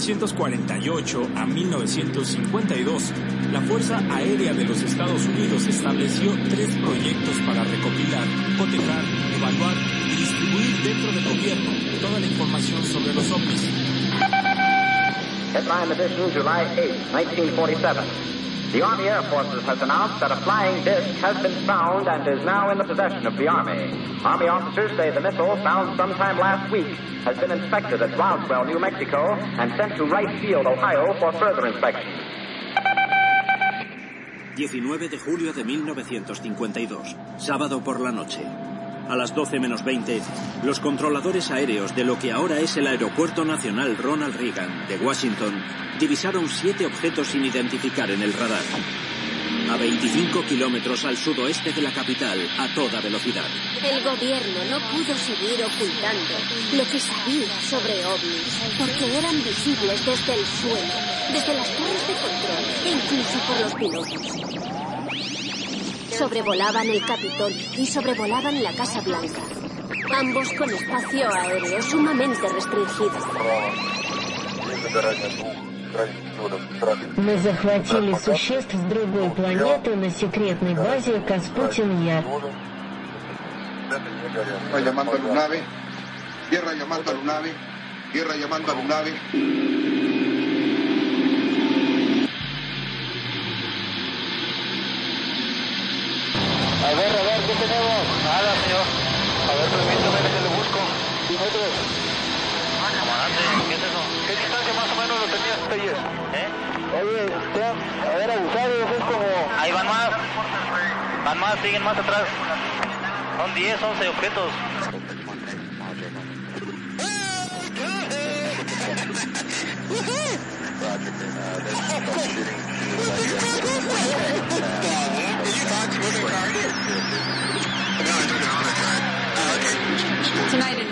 De 1948 a 1952, la Fuerza Aérea de los Estados Unidos estableció tres proyectos para recopilar, cotejar, evaluar y distribuir dentro del gobierno toda la información sobre los ovnis. Headline edition, July 8, 1947. The Army Air Forces has announced that a flying disc has been found and is now in the possession of the Army. Army officers say the missile, found sometime last week, has been inspected at Roswell, New Mexico, and sent to Wright Field, Ohio, for further inspection. 19 de julio de 1952, sábado por la noche. A las 12 menos 20, los controladores aéreos de lo que ahora es el Aeropuerto Nacional Ronald Reagan de Washington divisaron siete objetos sin identificar en el radar. A 25 kilómetros al sudoeste de la capital, a toda velocidad. El gobierno no pudo seguir ocultando lo que sabía sobre ovnis, porque eran visibles desde el suelo, desde las torres de control e incluso por los pilotos. Sobrevolaban el Capitol y sobrevolaban la Casa Blanca, ambos con espacio aéreo sumamente restringido. Мы захватили существ с другой планеты на секретной базе Каспутин-Яр. Tierra llamando a Lunave. Tierra llamando a Lunave. A ver, a ver, ¿qué tenemos? Nada, señor. A ver, permítame que le busco. Metros. Ah, camarate, ¿qué es eso? ¿Qué distancia más o menos lo tenías, Peyes? ¿Eh? Oye, usted, a ver, abusado, es como... Ahí van más. Van más, siguen más atrás. Son 10, 11 objetos. Tonight,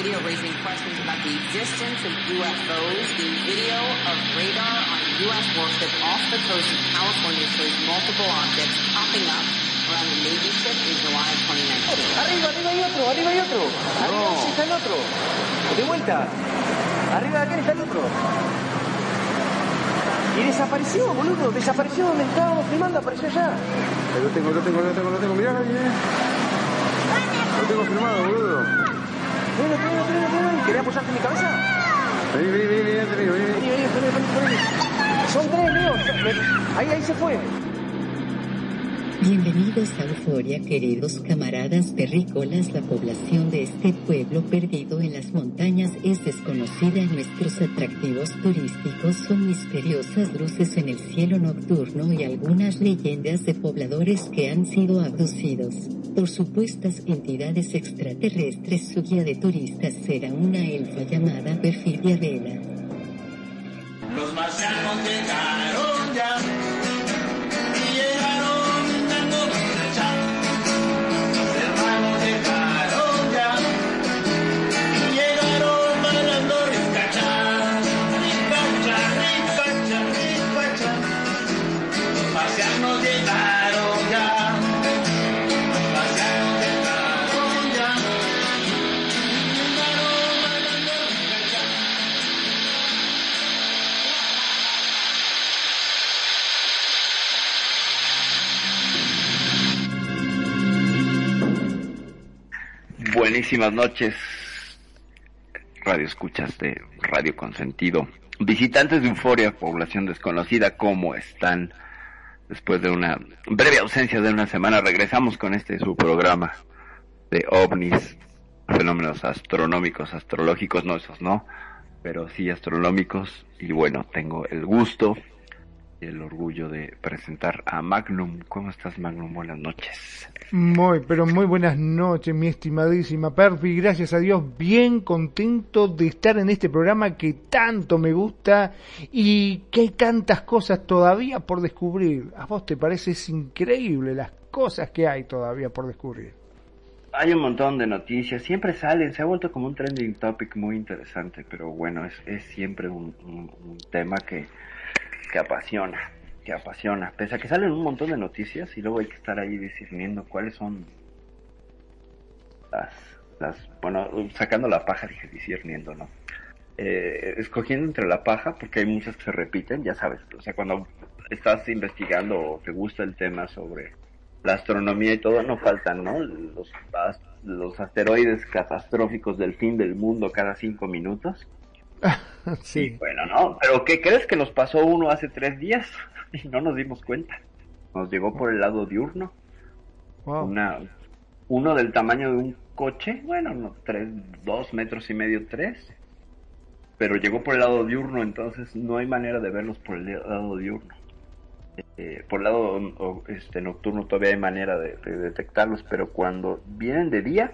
video raising questions about the existence of UFOs. The video of radar on a U.S. warship off the coast of California shows multiple objects popping up around the Navy ship in July of 2019. Arriba, arriba hay otro, arriba hay otro. Arriba sí está el otro. De vuelta. Arriba de acá está el otro. Y desapareció, boludo. Desapareció donde estábamos filmando, apareció allá. Lo tengo, lo tengo, lo tengo, lo tengo. Mirá, ahí, eh. Lo tengo firmado, boludo. ¿Querés apoyarte en mi cabeza? Vení, vení, vení, vení, vení. Vení, vení, vení, vení, vení. Son tres, Leo. Ahí, ahí se fue. Bienvenidos a Euforia, queridos camaradas terrícolas. La población de este pueblo perdido en las montañas es desconocida. Nuestros atractivos turísticos son misteriosas luces en el cielo nocturno y algunas leyendas de pobladores que han sido abducidos por supuestas entidades extraterrestres. Su guía de turistas será una elfa llamada Perfidia Vela. Los Buenísimas noches, radio escuchas de Radio Consentido. Visitantes de Euforia, población desconocida, ¿cómo están? Después de una breve ausencia de una semana, regresamos con este su programa de ovnis, fenómenos astronómicos, astrológicos, no esos no, pero sí astronómicos. Y bueno, tengo el gusto el orgullo de presentar a Magnum. ¿Cómo estás, Magnum? Buenas noches. Muy, pero muy buenas noches, mi estimadísima Perfi. Gracias a Dios, bien contento de estar en este programa que tanto me gusta y que hay tantas cosas todavía por descubrir. ¿A vos te parece es increíble las cosas que hay todavía por descubrir? Hay un montón de noticias, siempre salen, se ha vuelto como un trending topic muy interesante, pero bueno, es, es siempre un, un- un tema que, que apasiona, que apasiona. Pese a que salen un montón de noticias y luego hay que estar ahí discerniendo cuáles son las, las bueno, sacando la paja, dije discerniendo, ¿no? eh, escogiendo entre la paja, porque hay muchas que se repiten, ya sabes, o sea, cuando estás investigando o te gusta el tema sobre la astronomía y todo, no faltan, ¿no? Los, as- los asteroides catastróficos del fin del mundo cada cinco minutos. sí. Bueno, no, pero ¿qué crees que nos pasó uno hace tres días? Y no nos dimos cuenta. Nos llegó por el lado diurno. Wow. Una, uno del tamaño de un coche, bueno, no, tres, dos metros y medio, tres. Pero llegó por el lado diurno, entonces no hay manera de verlos por el lado diurno. Eh, por el lado este, nocturno todavía hay manera de, de detectarlos, pero cuando vienen de día,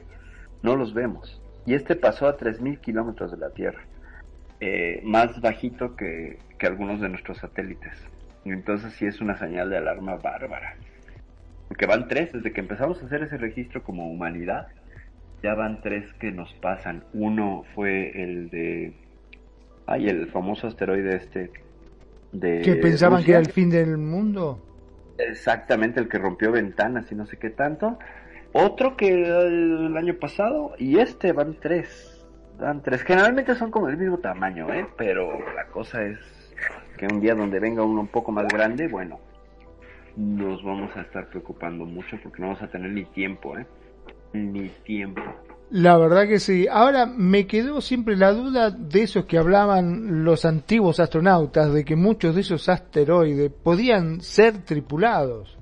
no los vemos. Y este pasó a 3.000 kilómetros de la Tierra. Eh, más bajito que, que algunos de nuestros satélites. Entonces sí es una señal de alarma bárbara. Porque van tres, desde que empezamos a hacer ese registro como humanidad, ya van tres que nos pasan. Uno fue el de... Ay, el famoso asteroide este de... que pensaban que era el fin del mundo. Exactamente, el que rompió ventanas y no sé qué tanto. Otro que el año pasado y este van tres. Van tres. Generalmente son como del mismo tamaño, ¿eh? Pero la cosa es que un día donde venga uno un poco más grande, bueno, nos vamos a estar preocupando mucho porque no vamos a tener ni tiempo, ¿eh? Ni tiempo. La verdad que sí. Ahora me quedó siempre la duda de esos que hablaban los antiguos astronautas, de que muchos de esos asteroides podían ser tripulados.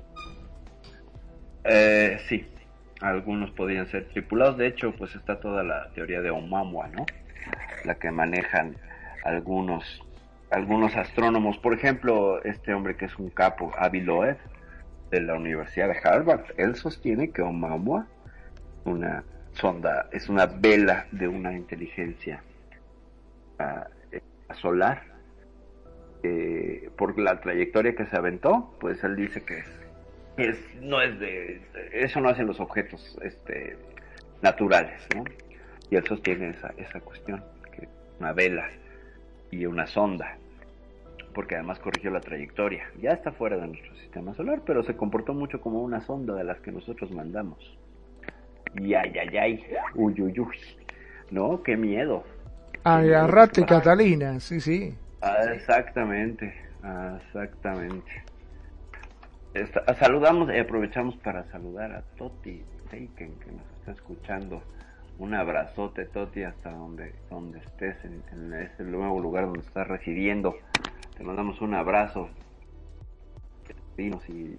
Eh, sí, algunos podrían ser tripulados. De hecho, pues está toda la teoría de Oumuamua, ¿no? La que manejan algunos algunos astrónomos. Por ejemplo, este hombre que es un capo, Avi Loeb, de la Universidad de Harvard, él sostiene que Oumuamua una sonda es una vela de una inteligencia ah, eh, solar. Eh, por la trayectoria que se aventó, pues él dice que es no es de, eso no hacen los objetos este naturales, ¿no? Y él sostiene esa, esa cuestión, que una vela y una sonda, porque además corrigió la trayectoria. Ya está fuera de nuestro sistema solar, pero se comportó mucho como una sonda de las que nosotros mandamos. Y ay, ay, ay, uy, uy, uy, ¿no? Qué miedo. Agarrate, Catalina, sí, sí. Ah, exactamente, exactamente. Saludamos y aprovechamos para saludar a Toti Taken que nos está escuchando. Un abrazote, Toti, hasta donde, donde estés, en, en ese nuevo lugar donde estás residiendo. Te mandamos un abrazo. Dinos y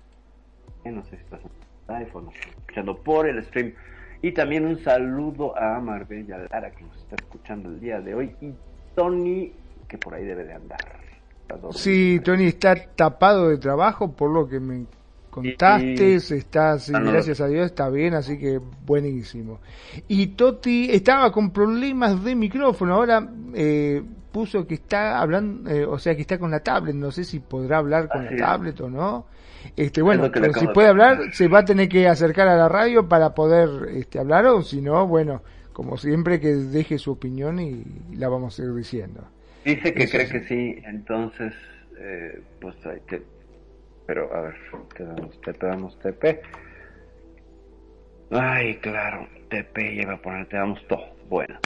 no sé si estás en iPhone, escuchando por el stream. Y también un saludo a Marbella Lara que nos está escuchando el día de hoy. Y Tony, que por ahí debe de andar. Sí, Tony está tapado de trabajo por lo que me contaste, Sí. está, sí, Ah, gracias a Dios, está bien, así que buenísimo. Y Toti estaba con problemas de micrófono, ahora eh, puso que está hablando, eh, o sea que está con la tablet, no sé si podrá hablar con Así la es. tablet o no. Este, bueno, pero si puede hablar, se va a tener que acercar a la radio para poder este, hablar, o si no, bueno, como siempre que deje su opinión y la vamos a ir diciendo. Dice que cree que sí, entonces, eh, pues hay que... Pero, a ver, te damos TP, damos TP. Ay, claro, TP, iba a poner, te damos todo. Bueno.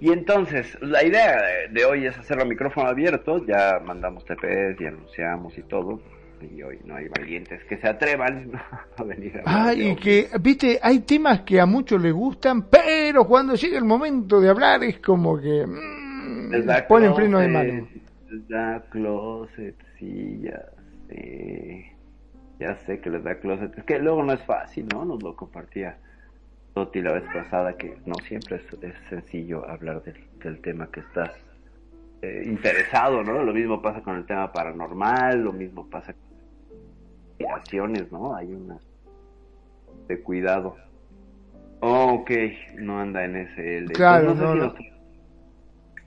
Y entonces, la idea de, hoy es hacerlo a micrófono abierto, ya mandamos TPs y anunciamos y todo. Y hoy no hay valientes que se atrevan a venir a hablar Ah, y que, viste, hay temas que a muchos les gustan, pero cuando llega el momento de hablar es como que mm, Les da ponen freno de closet, mano. Da closet, sí, ya sé. Ya sé que les da closet. Es que luego no es fácil, ¿no? Nos lo compartía Toti la vez pasada, que no siempre es, es sencillo hablar del, del tema que estás eh, interesado, ¿no? Lo mismo pasa con el tema paranormal, lo mismo pasa con acciones, ¿no? Hay una de cuidado. ok, no anda en SL. Claro, Entonces, no, sé si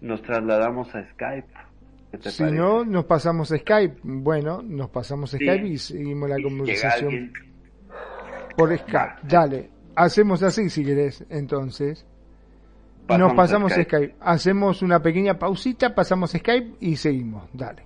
nos trasladamos a Skype. ¿Qué te Si parece? no, nos pasamos a Skype. Bueno, nos pasamos a Sí. Skype y seguimos la Y conversación alguien, por Skype. Dale, hacemos así si querés, entonces. Pasamos nos pasamos a Skype. Skype. Hacemos una pequeña pausita, pasamos a Skype y seguimos. Dale.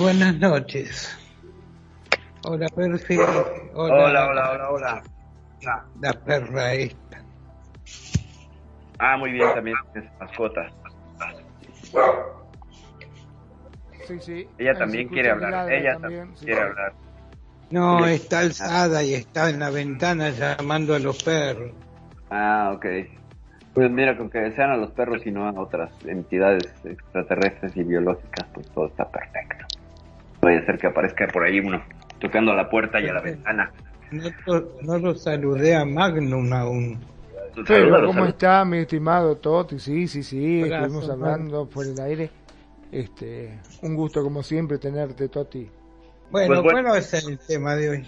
Buenas noches. Hola, Perfi. Hola, hola, hola, hola. La, la perra esta. Ah, muy bien, también es mascota. Sí, sí. Ella también quiere hablar. Ella también, también sí. quiere hablar. No, está alzada y está en la ventana llamando a los perros. Ah, ok. Pues mira, con que sean a los perros y no a otras entidades extraterrestres y biológicas, pues todo está perfecto. Puede ser que aparezca por ahí uno tocando a la puerta y a la ventana. No, lo- no lo saludé a Magnum aún. Pero, ¿cómo está mi estimado Toti? Sí, sí, sí, Hola, estuvimos hablando por el aire. Este, un gusto como siempre tenerte, Toti. Bueno, Pues bueno. ¿cuál es el tema de hoy?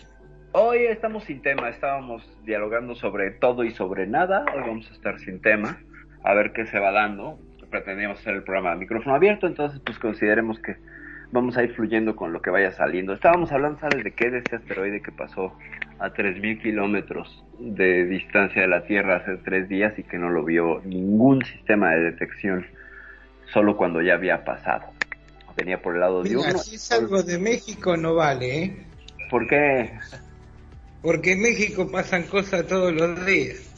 Hoy estamos sin tema, estábamos dialogando sobre todo y sobre nada. Hoy vamos a estar sin tema, a ver qué se va dando. Pretendíamos hacer el programa a micrófono abierto, entonces pues consideremos que vamos a ir fluyendo con lo que vaya saliendo. Estábamos hablando, ¿sabes de qué? De este asteroide que pasó a 3.000 kilómetros de distancia de la Tierra hace tres días y que no lo vio ningún sistema de detección, solo cuando ya había pasado. Venía por el lado Mira, diurno. si es algo de México no vale, ¿eh? ¿Por qué? Porque en México pasan cosas todos los días.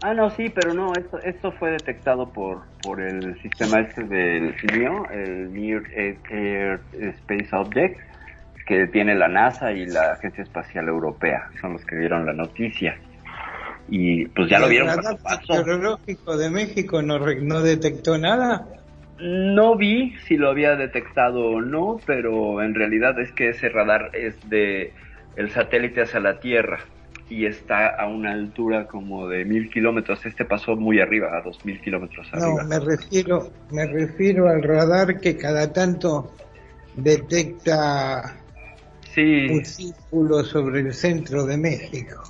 Ah, no, sí, pero no, esto, esto fue detectado por, por el sistema este del NEO, el Near Air Space Object, que tiene la NASA y la Agencia Espacial Europea, son los que dieron la noticia. Y pues ya lo ¿El vieron radar cuando pasó. meteorológico de México no, no detectó nada? No vi si lo había detectado o no, pero en realidad es que ese radar es de el satélite hacia la Tierra y está a una altura como de mil kilómetros. Este pasó muy arriba, a dos mil kilómetros No, arriba. me refiero, me refiero al radar que cada tanto detecta Sí, un círculo sobre el centro de México.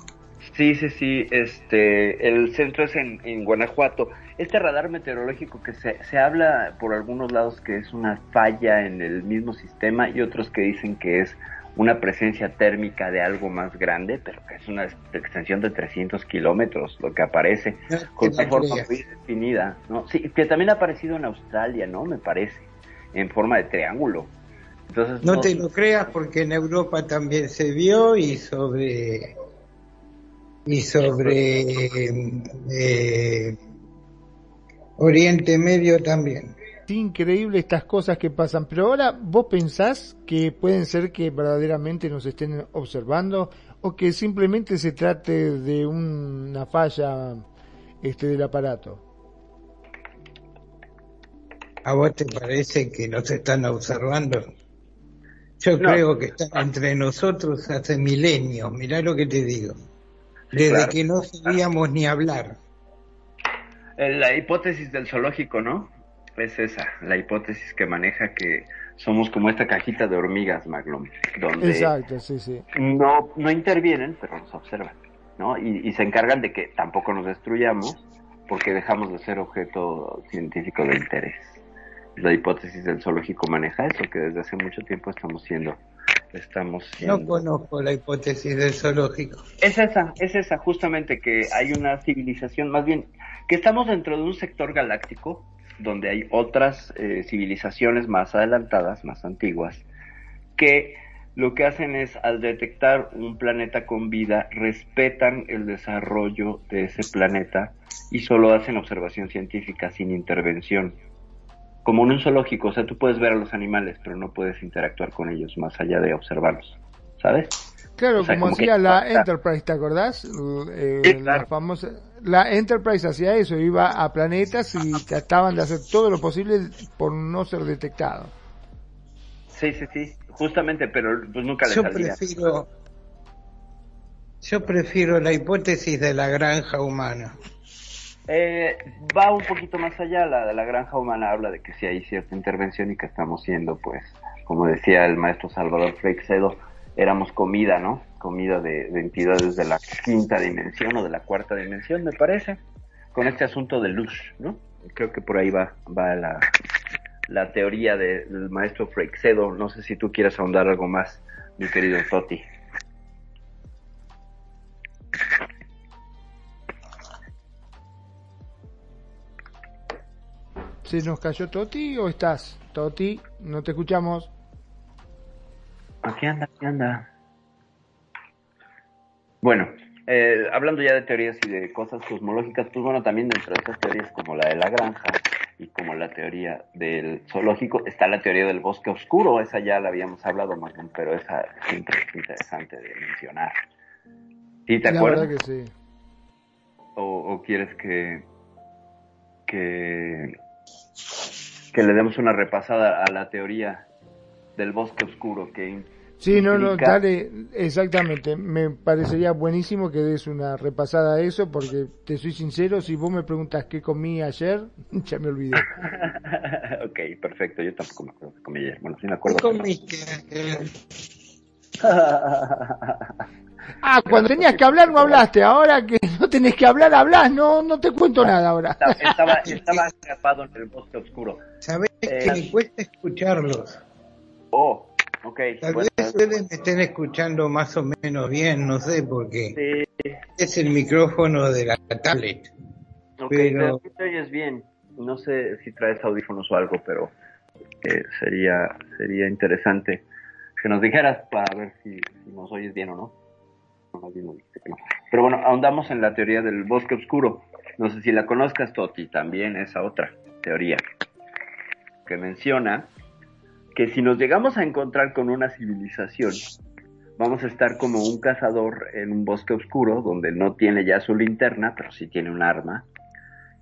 sí, sí, sí. Este, el centro es en, en Guanajuato. Este radar meteorológico que se, se habla por algunos lados que es una falla en el mismo sistema y otros que dicen que es una presencia térmica de algo más grande, pero que es una extensión de 300 kilómetros, lo que aparece, No con una forma muy definida, ¿no? Sí, que también ha aparecido en Australia, ¿no? Me parece, en forma de triángulo. Entonces, No te lo creas porque en Europa también se vio y sobre y sobre eh, Oriente Medio también. Increíble estas cosas que pasan, pero ahora vos pensás que pueden ser que verdaderamente nos estén observando o que simplemente se trate de una falla este del aparato. ¿A vos te parece que nos están observando? Yo No. creo que están entre nosotros hace milenios, mirá lo que te digo. Desde claro. que no sabíamos ni hablar. La hipótesis del zoológico, ¿no? Es esa, la hipótesis que maneja que somos como esta cajita de hormigas, Maglum, donde Exacto, sí, sí. no, no intervienen, pero nos observan, ¿no? Y, y se encargan de que tampoco nos destruyamos porque dejamos de ser objeto científico de interés. La hipótesis del zoológico maneja eso, que desde hace mucho tiempo estamos siendo, estamos siendo... No conozco la hipótesis del zoológico. Es esa, es esa, justamente que hay una civilización, más bien, que estamos dentro de un sector galáctico donde hay otras eh, civilizaciones más adelantadas, más antiguas, que lo que hacen es, al detectar un planeta con vida, respetan el desarrollo de ese planeta y solo hacen observación científica sin intervención. Como en un zoológico, o sea, tú puedes ver a los animales, pero no puedes interactuar con ellos más allá de observarlos, ¿sabes? Claro, O sea, como, como que- hacía la Enterprise, ¿te acordás? Eh, Sí, claro. La famosa, la Enterprise hacía eso, iba a planetas y trataban de hacer todo lo posible por no ser detectado. Sí, sí, sí, justamente, pero pues nunca les Yo salía. prefiero, yo prefiero la hipótesis de la granja humana. Eh, va un poquito más allá, la de la granja humana habla de que sí hay cierta intervención y que estamos siendo, pues, como decía el maestro Salvador Freixedo, éramos comida, ¿no? Comida de, de entidades de la quinta dimensión o de la cuarta dimensión, me parece, con este asunto de luz, ¿no? Creo que por ahí va, va la, la teoría de- del maestro Freixedo. No sé si tú quieres ahondar algo más, mi querido Toti. ¿Se nos cayó Toti o estás? Toti, no te escuchamos. Aquí anda, aquí anda. Bueno, eh, hablando ya de teorías y de cosas cosmológicas, pues bueno, también dentro de estas teorías como la de la granja y como la teoría del zoológico, está la teoría del bosque oscuro, esa ya la habíamos hablado, Marlon, pero esa siempre es interesante de mencionar. ¿Sí te La acuerdas? verdad que sí. o, o quieres que, que que le demos una repasada a la teoría del bosque oscuro que Sí, no, no, dale, exactamente. Me parecería buenísimo que des una repasada a eso, porque te soy sincero, si vos me preguntas qué comí ayer, ya me olvidé. ok, perfecto, yo tampoco me acuerdo que comí ayer. Bueno, sí me acuerdo. ¿Qué comiste? Ah, cuando tenías que hablar no hablaste, ahora que no tenés que hablar, hablas, no, no te cuento nada ahora. Estaba, estaba, estaba atrapado en el bosque oscuro. ¿Sabés Eh, que me cuesta escucharlos? Oh, ok. Tal bueno, vez ustedes me estén escuchando más o menos bien, no sé, porque sí, es el micrófono de la tablet. ok, pero- te oyes bien. No sé si traes audífonos o algo, pero eh, sería sería interesante que nos dijeras para ver si, si nos oyes bien o no. Pero bueno, ahondamos en la teoría del bosque oscuro. No sé si la conozcas, Toti, también esa otra teoría que menciona que si nos llegamos a encontrar con una civilización, vamos a estar como un cazador en un bosque oscuro donde no tiene ya su linterna, pero sí tiene un arma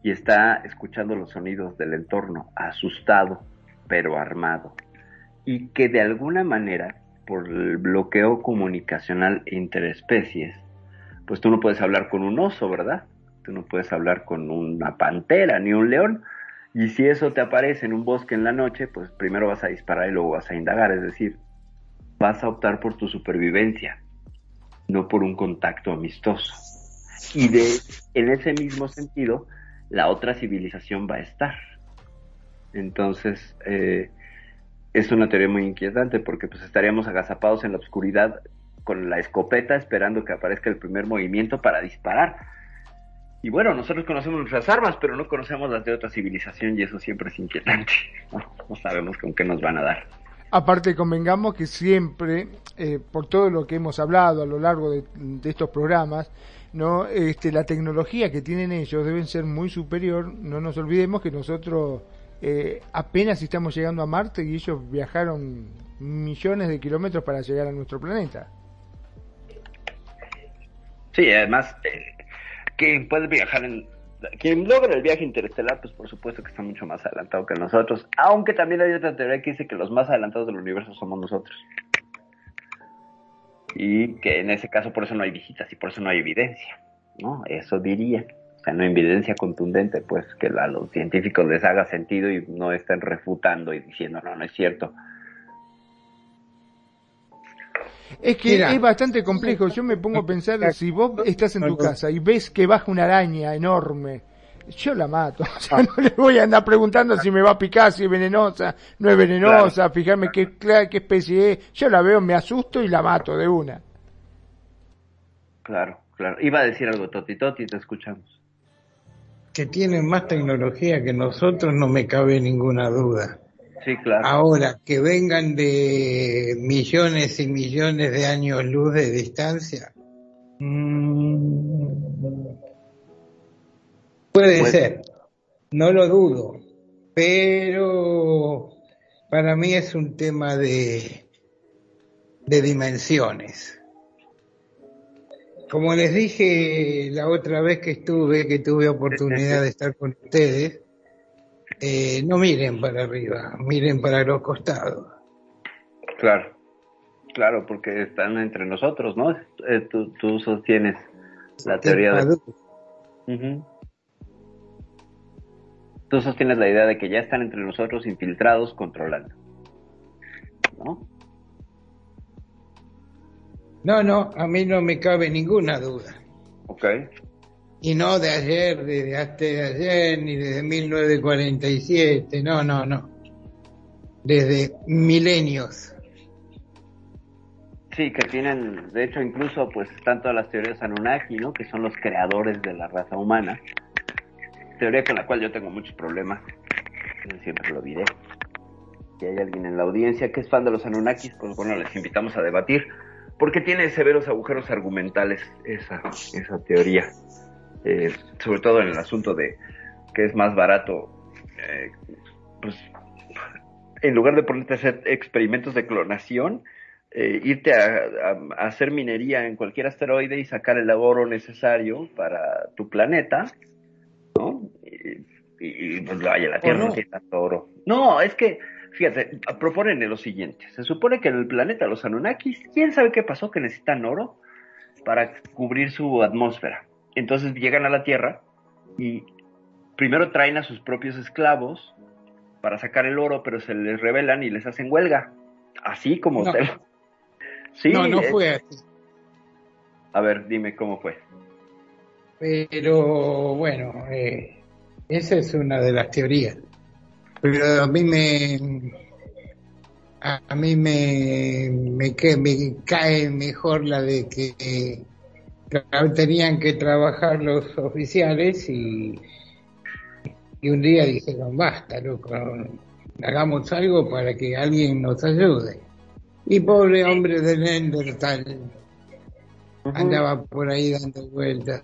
y está escuchando los sonidos del entorno, asustado, pero armado. Y que de alguna manera, por el bloqueo comunicacional interespecies, pues tú no puedes hablar con un oso, ¿verdad? Tú no puedes hablar con una pantera ni un león. Y si eso te aparece en un bosque en la noche, pues primero vas a disparar y luego vas a indagar, es decir, vas a optar por tu supervivencia, no por un contacto amistoso. Y de, en ese mismo sentido, la otra civilización va a estar. Entonces, eh, es una teoría muy inquietante porque pues estaríamos agazapados en la oscuridad con la escopeta esperando que aparezca el primer movimiento para disparar. Y bueno, nosotros conocemos nuestras armas, pero no conocemos las de otra civilización y eso siempre es inquietante. No, sabemos con qué nos van a dar. Aparte, convengamos que siempre, eh, por todo lo que hemos hablado a lo largo de, de estos programas, no, este, la tecnología que tienen ellos deben ser muy superior. No nos olvidemos que nosotros eh, apenas estamos llegando a Marte y ellos viajaron millones de kilómetros para llegar a nuestro planeta. Sí, además, eh, quien puede viajar en... Quien logra el viaje interestelar, pues por supuesto que está mucho más adelantado que nosotros, aunque también hay otra teoría que dice que los más adelantados del universo somos nosotros. Y que en ese caso por eso no hay visitas y por eso no hay evidencia, ¿no? Eso diría. O sea, no hay evidencia contundente, pues que a los científicos les haga sentido y no estén refutando y diciendo, no, no es cierto. Es que Mira. es bastante complejo. Yo me pongo a pensar, si vos estás en tu casa y ves que baja una araña enorme, yo la mato. O sea, no le voy a andar preguntando si me va a picar, si es venenosa, no es venenosa, fijarme qué, qué especie es. Yo la veo, me asusto y la mato de una. Claro, claro. Iba a decir algo, Toti, Toti, te escuchamos. Que tienen más tecnología que nosotros, no me cabe ninguna duda. Sí, claro. Ahora, que vengan de millones y millones de años luz de distancia. mm, puede Puede. ser, no lo dudo, pero para mí es un tema de, de dimensiones. Como les dije la otra vez que estuve, que tuve oportunidad de estar con ustedes, eh, no miren para arriba, miren para los costados. Claro, claro, porque están entre nosotros, ¿no? Eh, tú, tú sostienes la teoría de... Tú sostienes la idea de que ya están entre nosotros infiltrados, controlando. ¿No? No, no, a mí no me cabe ninguna duda. Ok. Y no de ayer, desde hasta de ayer, ni desde 1947, no, no, no. Desde milenios. Sí, que tienen, de hecho, incluso, pues, están todas las teorías Anunnaki, ¿no? Que son los creadores de la raza humana. Teoría con la cual yo tengo muchos problemas. Siempre lo diré. si hay alguien en la audiencia que es fan de los Anunnakis, pues bueno, les invitamos a debatir, porque tiene severos agujeros argumentales esa, esa teoría, eh, sobre todo en el asunto de que es más barato, eh, pues en lugar de ponerte a hacer experimentos de clonación, eh, irte a, a- a hacer minería en cualquier asteroide y sacar el oro necesario para tu planeta, ¿no? Y, y, pues vaya, la Tierra no? no tiene tanto oro. No, es que, fíjate, proponen lo siguiente. Se supone que en el planeta los Anunnakis, ¿quién sabe qué pasó? Que necesitan oro para cubrir su atmósfera. Entonces llegan a la Tierra y primero traen a sus propios esclavos para sacar el oro, pero se les rebelan y les hacen huelga. Así como No. te lo- Sí, no, no eh, fue así. A ver, dime cómo fue. Pero bueno, eh, esa es una de las teorías. Pero a mí me a, a mí me, me, cae mejor la de que tenían que trabajar los oficiales y, y un día dijeron basta loco hagamos algo para que alguien nos ayude y pobre hombre de Neandertal andaba por ahí dando vueltas.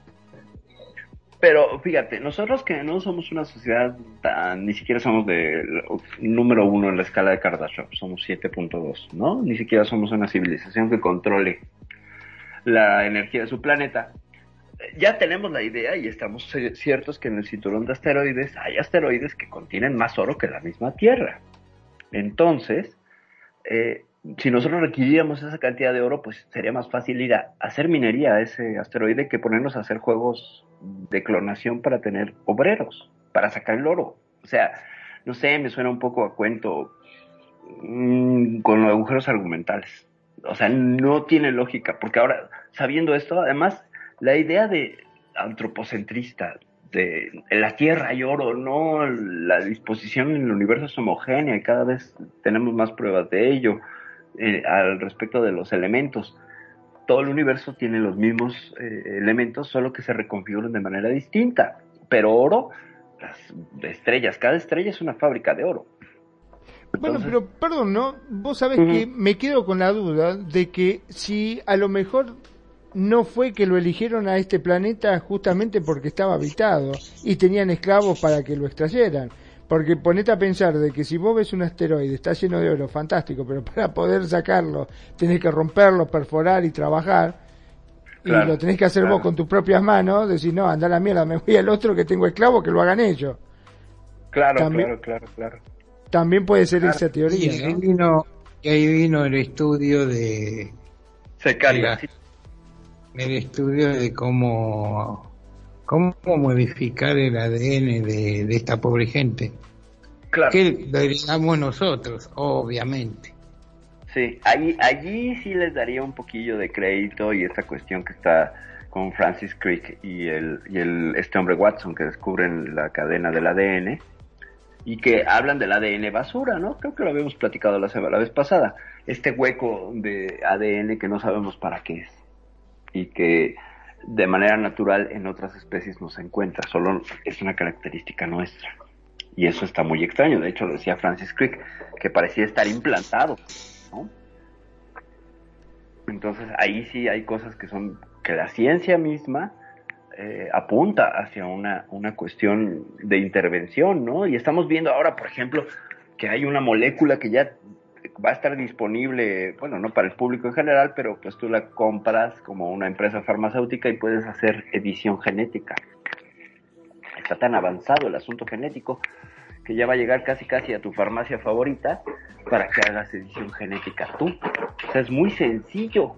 Pero fíjate, nosotros que no somos una sociedad tan, ni siquiera somos de número uno en la escala de Kardashev, somos 7.2, ¿no? Ni siquiera somos una civilización que controle la energía de su planeta. Ya tenemos la idea y estamos ci- ciertos que en el cinturón de asteroides hay asteroides que contienen más oro que la misma Tierra. Entonces, eh, si nosotros requiriéramos esa cantidad de oro, pues sería más fácil ir a hacer minería a ese asteroide que ponernos a hacer juegos de clonación para tener obreros, para sacar el oro. O sea, no sé, me suena un poco a cuento mm, con los agujeros argumentales. O sea, no tiene lógica, porque ahora, sabiendo esto, además, la idea de antropocentrista, de la Tierra hay oro, no, la disposición en el universo es homogénea y cada vez tenemos más pruebas de ello eh, al respecto de los elementos. Todo el universo tiene los mismos eh, elementos, solo que se reconfiguran de manera distinta. Pero oro, las estrellas, cada estrella es una fábrica de oro. Bueno, pero perdón, ¿no? Vos sabés que me quedo con la duda de que si a lo mejor no fue que lo eligieron a este planeta justamente porque estaba habitado y tenían esclavos para que lo extrayeran. Porque ponete a pensar de que si vos ves un asteroide, está lleno de oro, fantástico, pero para poder sacarlo tenés que romperlo, perforar y trabajar. Claro, y lo tenés que hacer claro. vos con tus propias manos, decir, no, anda a la mierda, me voy al otro que tengo esclavos que lo hagan ellos. Claro, También- claro, claro, claro. También puede ser esa y teoría, ahí ¿no? vino y ahí vino el estudio de Se carga. El estudio de cómo cómo modificar el ADN de, de esta pobre gente Claro. que lo heredamos nosotros obviamente Sí, allí, allí sí les daría un poquillo de crédito y esta cuestión que está con Francis Crick y el, y el este hombre Watson que descubren la cadena del ADN y que hablan del ADN basura, ¿no? Creo que lo habíamos platicado la, semana, la vez pasada. Este hueco de ADN que no sabemos para qué es y que de manera natural en otras especies no se encuentra, solo es una característica nuestra. Y eso está muy extraño, de hecho lo decía Francis Crick, que parecía estar implantado, ¿no? Entonces ahí sí hay cosas que son, que la ciencia misma eh, apunta hacia una, una cuestión de intervención, ¿no? Y estamos viendo ahora, por ejemplo, que hay una molécula que ya va a estar disponible, bueno, no para el público en general, pero pues tú la compras como una empresa farmacéutica y puedes hacer edición genética. Está tan avanzado el asunto genético que ya va a llegar casi casi a tu farmacia favorita para que hagas edición genética tú. O sea, es muy sencillo.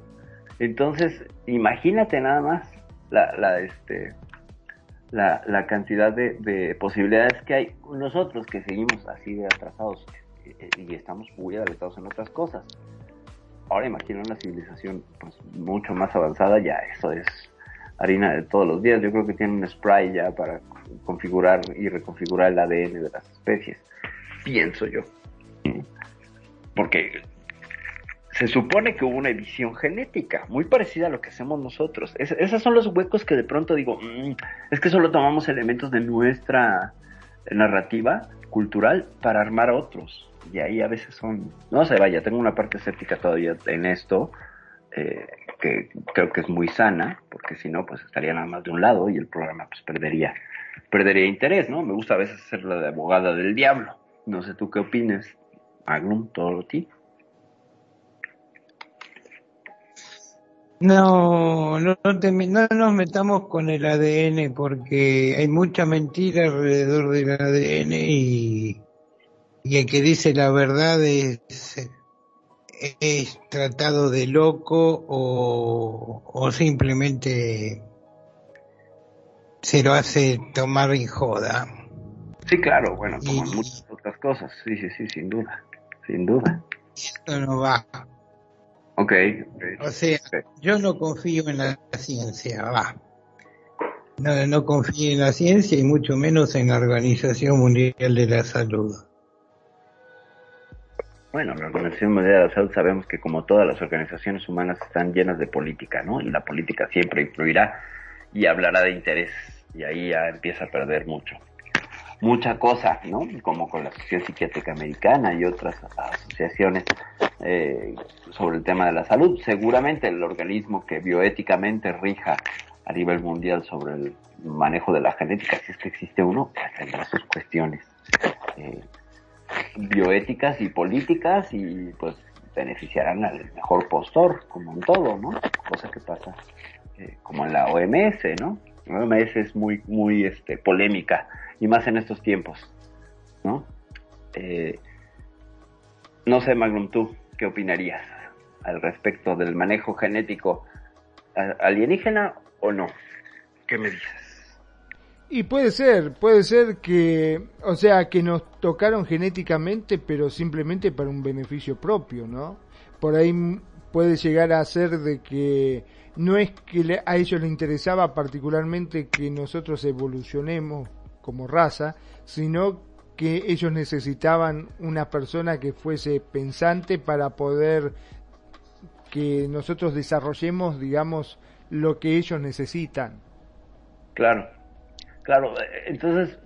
Entonces, imagínate nada más la, la, este, la, la cantidad de, de posibilidades que hay nosotros que seguimos así de atrasados eh, y estamos muy adelantados en otras cosas. Ahora imagina una civilización pues, mucho más avanzada, ya eso es harina de todos los días. Yo creo que tiene un spray ya para configurar y reconfigurar el ADN de las especies. Pienso yo. Porque se supone que hubo una edición genética, muy parecida a lo que hacemos nosotros. Es, esos son los huecos que de pronto digo, mmm, es que solo tomamos elementos de nuestra narrativa cultural para armar otros. y ahí a veces son, no sé, vaya, tengo una parte escéptica todavía en esto, eh, que creo que es muy sana, porque si no, pues estaría nada más de un lado y el programa pues perdería, perdería interés, ¿no? Me gusta a veces ser la de abogada del diablo. No sé tú qué opines, Magnum, todo ti. No, no, no, te- no nos metamos con el ADN porque hay mucha mentira alrededor del ADN y, y el que dice la verdad es, es tratado de loco o, o simplemente se lo hace tomar en joda. Sí, claro, bueno, como en muchas otras cosas, sí, sí, sí, sin duda, sin duda. Esto no va. Ok, O sea, yo no confío en la ciencia, va. No, no confío en la ciencia y mucho menos en la Organización Mundial de la Salud. Bueno, la Organización Mundial de la Salud sabemos que como todas las organizaciones humanas están llenas de política, ¿no? Y la política siempre influirá y hablará de intereses y ahí ya empieza a perder mucho. Mucha cosa, ¿no? Como con la Asociación Psiquiátrica Americana y otras asociaciones eh, sobre el tema de la salud. Seguramente el organismo que bioéticamente rija a nivel mundial sobre el manejo de la genética, si es que existe uno, pues tendrá sus cuestiones. eh, bioéticas y políticas y pues beneficiarán al mejor postor, como en todo, ¿no? Cosa que pasa eh, como en la OMS, ¿no? La OMS es muy, muy este, polémica y más en estos tiempos, ¿no? Eh, no sé, Magnum, tú, ¿qué opinarías al respecto del manejo genético alienígena o no? ¿Qué me dices? Y puede ser, puede ser que, o sea, que nos tocaron genéticamente, pero simplemente para un beneficio propio, ¿no? Por ahí puede llegar a ser de que no es que a ellos les interesaba particularmente que nosotros evolucionemos como raza, sino que ellos necesitaban una persona que fuese pensante para poder que nosotros desarrollemos, digamos, lo que ellos necesitan. Claro, claro, entonces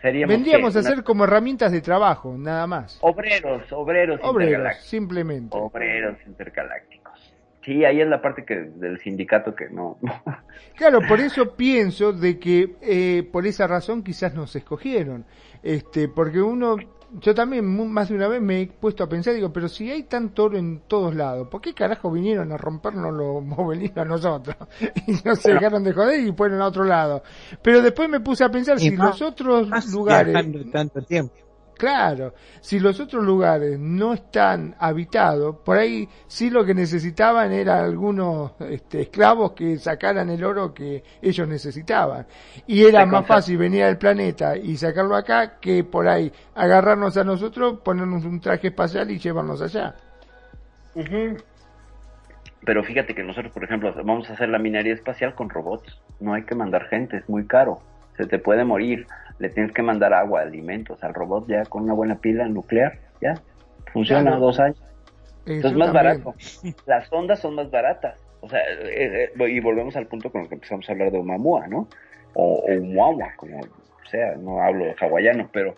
seríamos... Vendríamos a Una- ser como herramientas de trabajo, nada más. Obreros, obreros, Obreros, simplemente. Obreros intergalácticos. Sí, ahí es la parte que del sindicato que no... Claro, por eso pienso de que eh, por esa razón quizás nos escogieron, este, porque uno, yo también mu- más de una vez me he puesto a pensar, digo, pero si hay tanto oro en todos lados, ¿por qué carajo vinieron a rompernos los movelinos a nosotros? Y no se dejaron de joder y fueron a otro lado. Pero después me puse a pensar si más- los otros más lugares... viajando tanto tiempo. Claro, si los otros lugares no están habitados, por ahí sí lo que necesitaban era algunos este, esclavos que sacaran el oro que ellos necesitaban. Y era más fácil venir al planeta y sacarlo acá que por ahí agarrarnos a nosotros, ponernos un traje espacial y llevarnos allá. Pero fíjate que nosotros, por ejemplo, vamos a hacer la minería espacial con robots. No hay que mandar gente, es muy caro. Se te puede morir. Le tienes que mandar agua, alimentos al robot ya con una buena pila nuclear. Ya. Funciona Claro. dos años. Eso Entonces es más también. barato. Las ondas son más baratas. O sea, eh, eh, y volvemos al punto con el que empezamos a hablar de Umamua, ¿no? O, o como sea, no hablo hawaiano, pero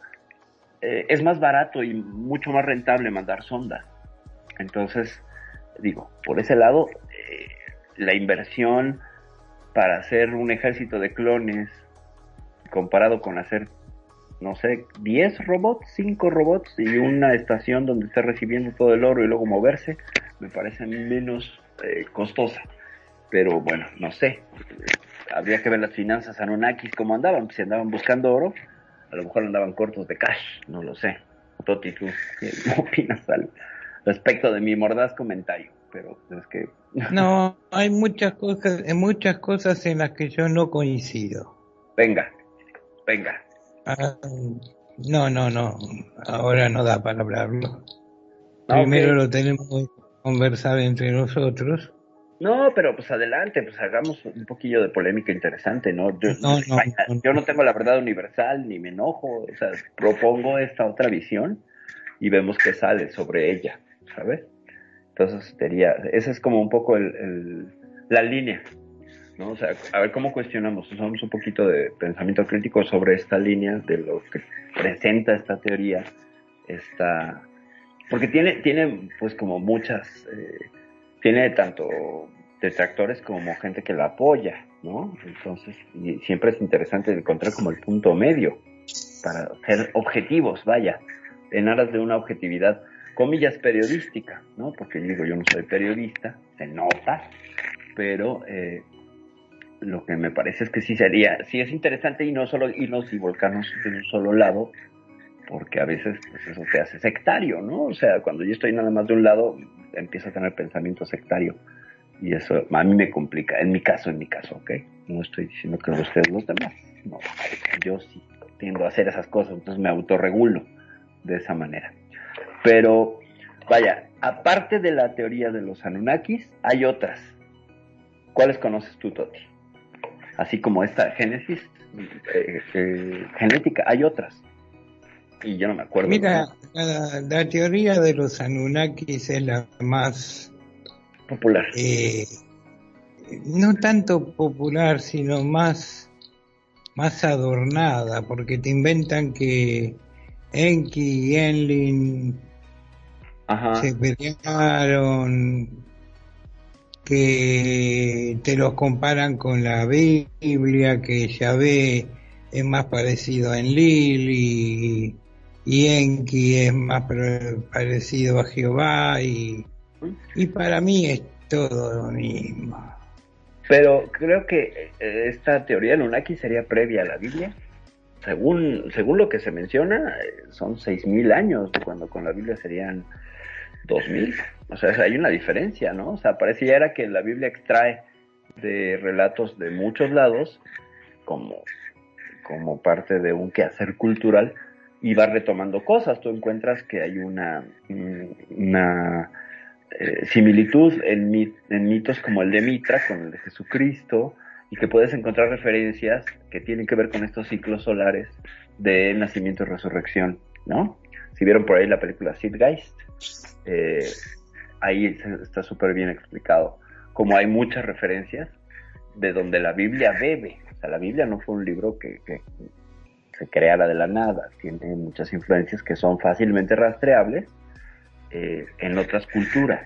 eh, es más barato y mucho más rentable mandar sondas. Entonces, digo, por ese lado, la inversión para hacer un ejército de clones comparado con hacer, no sé, 10 robots, 5 robots y una estación donde esté recibiendo todo el oro y luego moverse, me parece menos eh, costosa. Pero bueno, no sé. Habría que ver las finanzas Anunnakis cómo andaban. Si andaban buscando oro, a lo mejor andaban cortos de cash, no lo sé. Toti, ¿tú qué opinas al respecto de mi mordaz comentario? Pero es que... No, hay muchas cosas, hay muchas cosas en las que yo no coincido. Venga, venga. Ah, no, no, no. Ahora no da para hablarlo. Ah, Primero lo tenemos que conversar entre nosotros. No, pero pues adelante, pues hagamos un poquillo de polémica interesante, ¿no? Yo No, no, vaya, yo no tengo la verdad universal, ni me enojo, o sea, propongo esta otra visión y vemos qué sale sobre ella, ¿sabes? Entonces sería, esa es como un poco el, el- la línea, a ver cómo cuestionamos, usamos un poquito de pensamiento crítico sobre esta línea de lo que presenta esta teoría, esta porque tiene, tiene pues como muchas, eh, tiene tanto detractores como gente que la apoya, ¿no? Entonces, siempre es interesante encontrar como el punto medio para ser objetivos, vaya, en aras de una objetividad, comillas, periodística, ¿no? Porque digo, yo no soy periodista, se nota, pero eh, lo que me parece es que sí sería, sí es interesante y no solo irnos y volcarnos de un solo lado, porque a veces pues, eso te hace sectario, ¿no? O sea, cuando yo estoy nada más de un lado, empiezo a tener pensamiento sectario y eso a mí me complica, en mi caso, en mi caso, ¿ok? No estoy diciendo que ustedes los demás, no, yo sí tiendo a hacer esas cosas, entonces me autorregulo de esa manera. Pero, vaya, aparte de la teoría de los Anunnakis, hay otras. ¿Cuáles conoces tú, Toti? Así como esta Génesis eh, eh, genética, hay otras. Y yo no me acuerdo. Mira, la, la teoría de los Anunnakis es la más popular. eh, no tanto popular, sino más, más adornada, porque te inventan que Enki y Enlil Ajá. se pelearon, que te los comparan con la Biblia, que Yahvé es más parecido a Enlil y, y Enki es más parecido a Jehová y, y para mí es todo lo mismo. Pero creo que eh, esta teoría Anunnaki sería previa a la Biblia. Según, según lo que se menciona, eh, son 6.000 años, cuando con la Biblia serían 2.000. O sea, hay una diferencia, ¿no? O sea, pareciera que la Biblia extrae de relatos de muchos lados como, como parte de un quehacer cultural y va retomando cosas. Tú encuentras que hay una, mm, una eh, similitud en, mi- en mitos como el de Mitra con el de Jesucristo y que puedes encontrar referencias que tienen que ver con estos ciclos solares de nacimiento y resurrección, ¿no? Si vieron por ahí la película Geist, eh, ahí está súper bien explicado como hay muchas referencias de donde la Biblia bebe. O sea, la Biblia no fue un libro que, que se creara de la nada, tiene muchas influencias que son fácilmente rastreables eh, en otras culturas.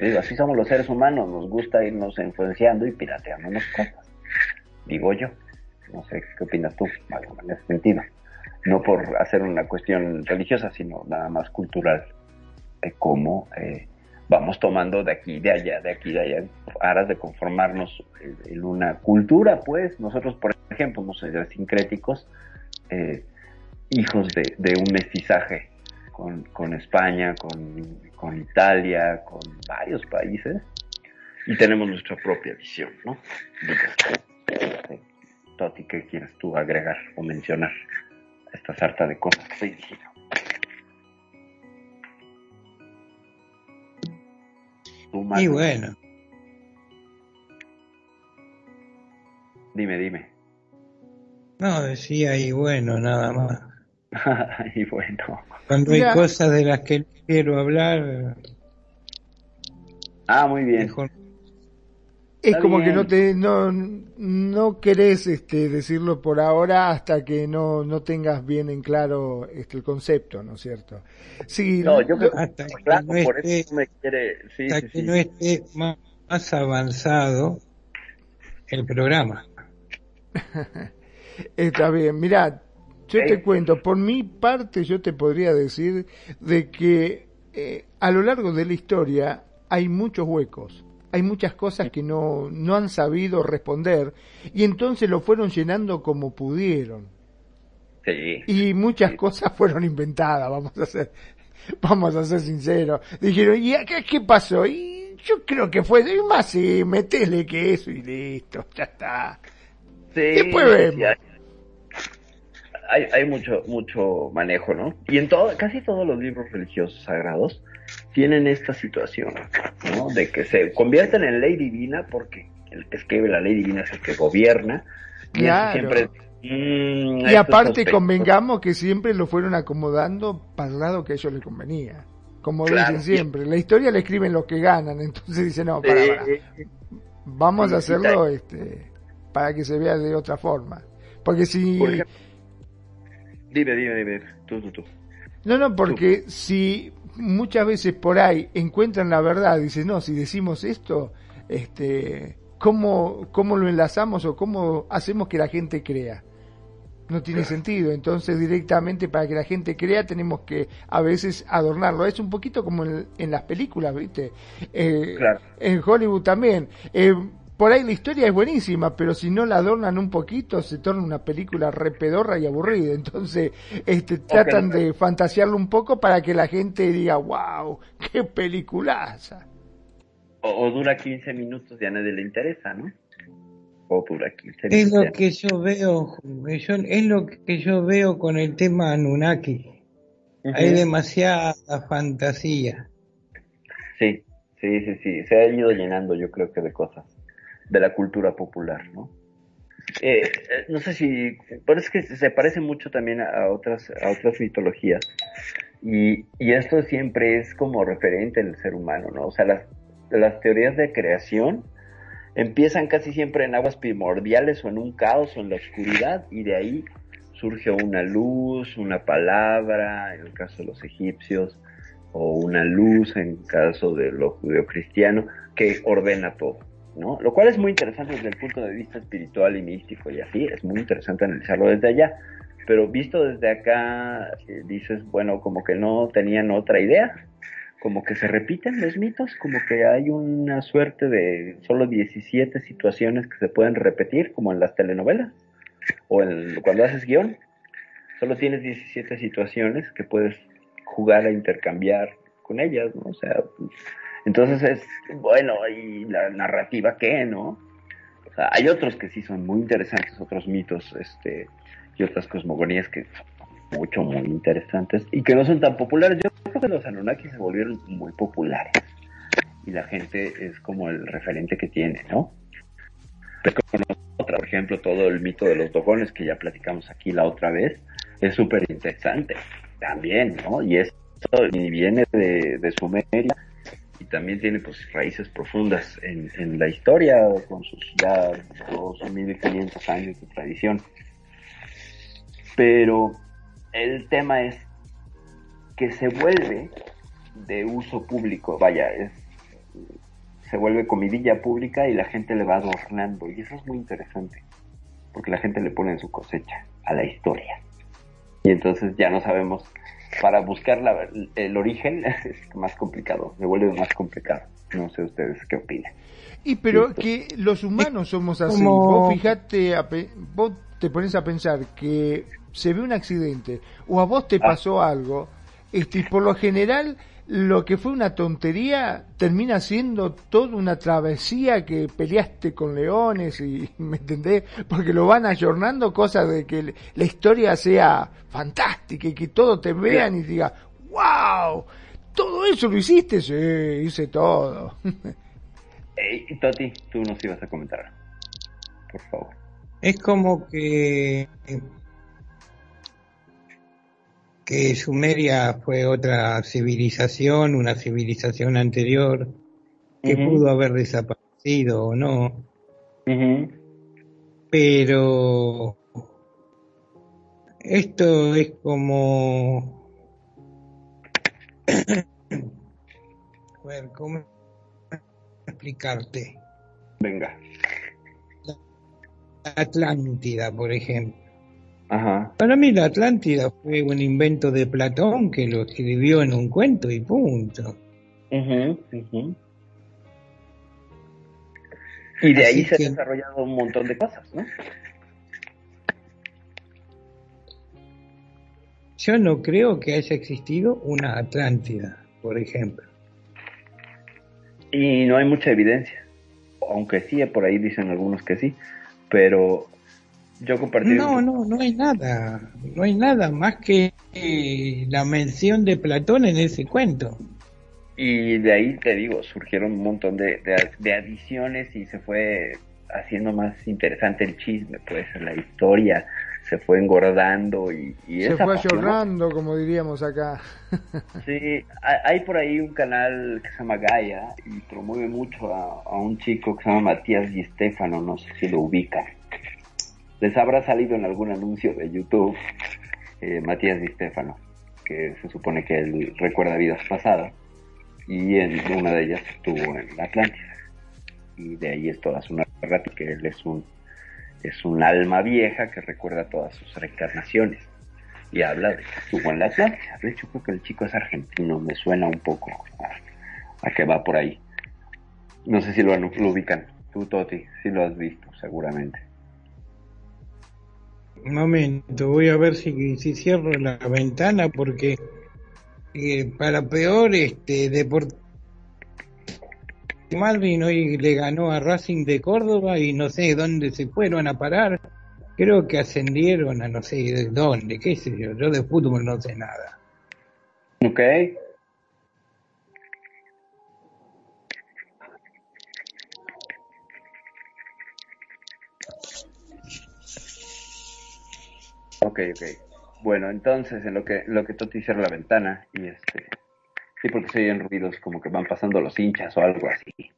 Digo, así somos los seres humanos, nos gusta irnos influenciando y pirateándonos cosas. Digo yo, no sé qué opinas tú, en ese sentido. No por hacer una cuestión religiosa, sino nada más cultural, de cómo eh, vamos tomando de aquí, de allá, de aquí, de allá, aras de conformarnos en, en una cultura, pues. Nosotros, por ejemplo, no sé, sincréticos, eh, hijos de, un mestizaje con, España, con, Italia, con varios países, y tenemos nuestra propia visión, ¿no? Toti, ¿qué quieres tú agregar o mencionar a esta sarta de cosas que estoy diciendo? Y bueno, Dime, dime. no decía y bueno, nada más. y bueno. Cuando hay cosas de las que no quiero hablar, Ah, muy bien. mejor Es Está como que no te no, no querés este, decirlo por ahora hasta que no, no tengas bien en claro este, el concepto, ¿no es cierto? Sí, No, yo creo hasta que claro, no por esté- eso me quiere. Sí, hasta sí, que sí. no esté más, más avanzado el programa. Está bien, mira, yo te cuento, por mi parte yo te podría decir de que eh, a lo largo de la historia hay muchos huecos, hay muchas cosas que no, no han sabido responder y entonces lo fueron llenando como pudieron Sí. y muchas cosas fueron inventadas, vamos a ser, vamos a ser sinceros. Dijeron, ¿y acá qué pasó? Y yo creo que fue, y más sí, metele que eso y listo, ya está. Sí, Después vemos. hay, hay, hay mucho, mucho manejo, ¿no? Y en todo, casi todos los libros religiosos sagrados tienen esta situación, ¿no? De que se convierten en ley divina porque el que escribe la ley divina es el que gobierna. Y Claro. siempre mm, Y aparte convengamos que siempre lo fueron acomodando para el lado que a ellos les convenía. Como Claro. dicen siempre, la historia la escriben los que ganan, entonces dicen, no, para, para, vamos a hacerlo este, para que se vea de otra forma. Porque si... Por ejemplo, dime, dime, dime, tú, tú, tú. No, no, porque si muchas veces por ahí encuentran la verdad, dicen, no, si decimos esto, este, ¿cómo, ¿cómo lo enlazamos o cómo hacemos que la gente crea? No tiene sentido, entonces directamente para que la gente crea tenemos que a veces adornarlo. Es un poquito como en, en las películas, ¿viste? Eh, Claro. En Hollywood también. Eh, por ahí la historia es buenísima, pero si no la adornan un poquito, se torna una película repedorra y aburrida. Entonces, este, tratan de fantasearlo un poco para que la gente diga, wow, qué peliculaza. O, o dura 15 minutos y a nadie le interesa, ¿no? O dura 15 Es minutos. lo que yo veo, yo- es lo que yo veo con el tema Anunnaki. Hay demasiada fantasía. Sí, sí, sí, sí. Se ha ido llenando, yo creo que de cosas de la cultura popular, ¿no? Eh, eh, no sé si, es que se parece mucho también a otras, a otras mitologías. Y, y esto siempre es como referente en el ser humano, ¿no? O sea, las, las teorías de creación empiezan casi siempre en aguas primordiales o en un caos o en la oscuridad y de ahí surge una luz, una palabra, en el caso de los egipcios, o una luz en caso de lo judeocristiano, que ordena todo, ¿no? Lo cual es muy interesante desde el punto de vista espiritual y místico y así, es muy interesante analizarlo desde allá, pero visto desde acá, eh, dices, bueno, como que no tenían otra idea, como que se repiten los mitos, como que hay una suerte de solo 17 situaciones que se pueden repetir, como en las telenovelas, o en, cuando haces guion, solo tienes 17 situaciones que puedes jugar a intercambiar con ellas, ¿no? Sea, entonces es, bueno, y la narrativa qué, ¿no? Hay otros que sí son muy interesantes, otros mitos, este, y otras cosmogonías que son mucho, muy interesantes y que no son tan populares. Yo creo que los Anunnaki se volvieron muy populares y la gente es como el referente que tiene, ¿no? Por ejemplo, todo el mito de los dogones que ya platicamos aquí la otra vez, es súper interesante también, ¿no? Y esto viene de Sumeria y también tiene pues raíces profundas en, en la historia con sus ya 2.500 años de tradición. Pero el tema es que se vuelve de uso público, vaya, es se vuelve comidilla pública y la gente le va adornando y eso es muy interesante porque la gente le pone en su cosecha a la historia y entonces ya no sabemos para buscar la- el origen es más complicado se vuelve más complicado. No sé ustedes qué opinan. Y pero que los humanos somos así. como- Vos fijate, a pe- vos te pones a pensar que se ve un accidente o a vos te pasó algo, este, y por lo general lo que fue una tontería termina siendo toda una travesía que peleaste con leones y me entendés porque lo van ayornando cosas de que la historia sea fantástica y que todos te vean y diga wow todo eso lo hiciste sí hice todo. Ey, Toti tú nos ibas a comentar. Por favor. Es como que que Sumeria fue otra civilización, una civilización anterior que pudo haber desaparecido o no, pero esto es como a ver, ¿cómo explicarte? venga Atlántida, por ejemplo. Ajá Para mí la Atlántida fue un invento de Platón que lo escribió en un cuento y punto. Y de ahí se han que- desarrollado un montón de cosas, ¿no? Yo no creo que haya existido una Atlántida, por ejemplo. Y no hay mucha evidencia. Aunque sí, por ahí dicen algunos que sí. Pero yo compartí. No, no, no hay nada. No hay nada más que eh, la mención de Platón en ese cuento. Y de ahí te digo, surgieron un montón de, de, de adiciones y se fue haciendo más interesante el chisme, pues la historia se fue engordando y, y se fue ayornando como diríamos acá Sí, hay hay por ahí un canal que se llama Gaia y promueve mucho a, a un chico que se llama Matías Di Stefano, no sé si lo ubican. Les habrá salido en algún anuncio de YouTube eh, Matías Di Stefano. que se supone que él recuerda vidas pasadas, y en una de ellas estuvo en Atlántida. Y de ahí es toda su narrativa, que él es un, es un alma vieja que recuerda todas sus reencarnaciones. Y habla de que estuvo en la Atlántida. De hecho, creo que el chico es argentino, me suena un poco a, que va por ahí. No sé si lo, lo ubican. Tú, Toti, sí lo has visto, seguramente. Un momento, voy a ver si, si cierro la ventana porque eh, para peor, este Deportivo Malvin hoy le ganó a Racing de Córdoba y no sé dónde se fueron a parar. Creo que ascendieron a no sé de dónde, qué sé yo. Yo de fútbol no sé nada. Ok. Ok, ok. Bueno, entonces, en lo que, en lo que Toti cierra la ventana y este... Sí, porque se oyen ruidos como que van pasando los hinchas o algo así.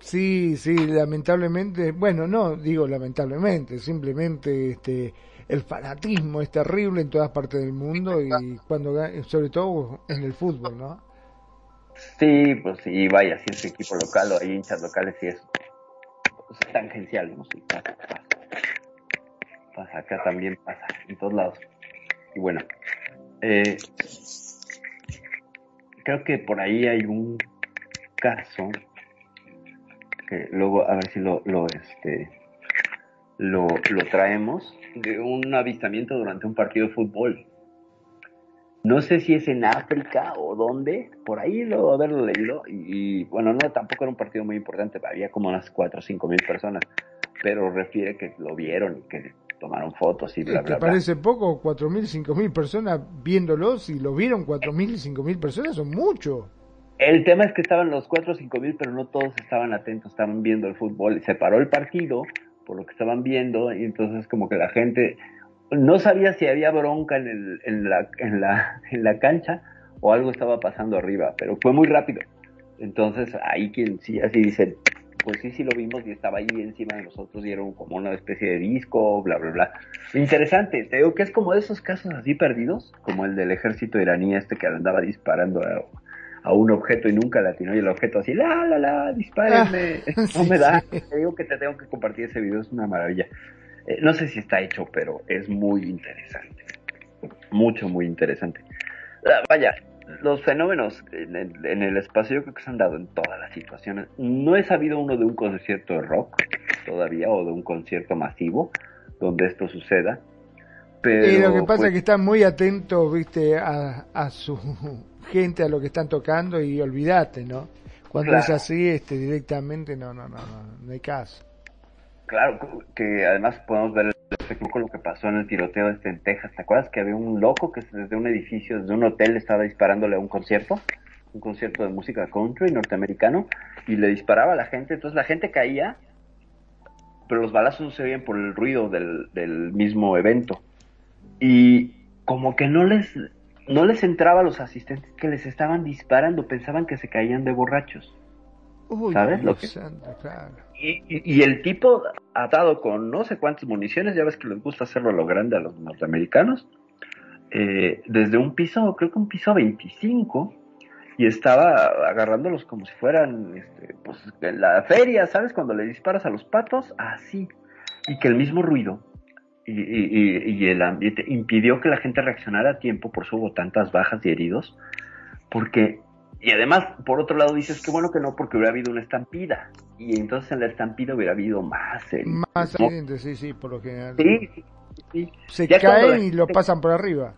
Sí, sí, lamentablemente, bueno, no digo lamentablemente, simplemente este el fanatismo es terrible en todas partes del mundo y cuando sobre todo en el fútbol, ¿no? Sí, pues sí, vaya, si es equipo local o hay hinchas locales y es pues, es tangencial, ¿no? Sí, pasa, acá también pasa, en todos lados. Y bueno, eh, creo que por ahí hay un caso que luego a ver si lo, lo este lo, lo traemos de un avistamiento durante un partido de fútbol. No sé si es en África o dónde, por ahí lo haberlo leído. Y, y, bueno, no, tampoco era un partido muy importante, había como unas 4 o 5 mil personas, pero refiere que lo vieron y que tomaron fotos y bla, ¿Te bla, bla. parece poco? 4.000, 5.000 personas viéndolos y lo vieron 4.000, 5.000 personas son mucho. El tema es que estaban los 4 o 5 mil, pero no todos estaban atentos, estaban viendo el fútbol. y Se paró el partido por lo que estaban viendo y entonces como que la gente no sabía si había bronca en, el, en, la, en, la, en la cancha o algo estaba pasando arriba, pero fue muy rápido. Entonces ahí quien sí así dice, pues sí, sí lo vimos y estaba ahí encima de nosotros y era como una especie de disco, bla, bla, bla. Interesante, te digo que es como de esos casos así perdidos, como el del ejército iraní este que andaba disparando a, a un objeto y nunca le atinó y el objeto así, la, la, la, dispárenme, Ah, no sí, me da. sí. Te digo que te tengo que compartir ese video, es una maravilla. Eh, no sé si está hecho, pero es muy interesante. Mucho, muy interesante. Ah, Vaya, los fenómenos en el, en el espacio yo creo que se han dado en todas las situaciones. No he sabido uno de un concierto de rock todavía o de un concierto masivo donde esto suceda. Pero y lo que pasa pues, es que están muy atentos, viste, a, a su gente, a lo que están tocando y olvídate, ¿no? Cuando Claro. es así, este, directamente, no, no, no, no, no hay caso. Claro, que además podemos ver el con lo que pasó en el tiroteo este en Texas. ¿Te acuerdas que había un loco que desde un edificio, desde un hotel, estaba disparándole a un concierto? Un concierto de música country norteamericano y le disparaba a la gente. Entonces la gente caía, pero los balazos no se oían por el ruido del, del mismo evento. Y como que no les, no les entraba a los asistentes que les estaban disparando, pensaban que se caían de borrachos. Uy, ¿Sabes lo que- claro. Y, el tipo atado con no sé cuántas municiones, ya ves que les gusta hacerlo a lo grande a los norteamericanos, eh, desde un piso, creo que un piso 25, y estaba agarrándolos como si fueran, este, pues, en la feria, ¿sabes? Cuando le disparas a los patos, así. Y que el mismo ruido y, y- y- y el ambiente impidió que la gente reaccionara a tiempo, por eso hubo tantas bajas y heridos, porque y además, por otro lado, dices que bueno que no, porque hubiera habido una estampida. Y entonces en la estampida hubiera habido más. heridos, Más ¿no? accidentes, sí, sí, por lo general. Sí, sí, sí. Se Ya caen y lo gente- pasan por arriba.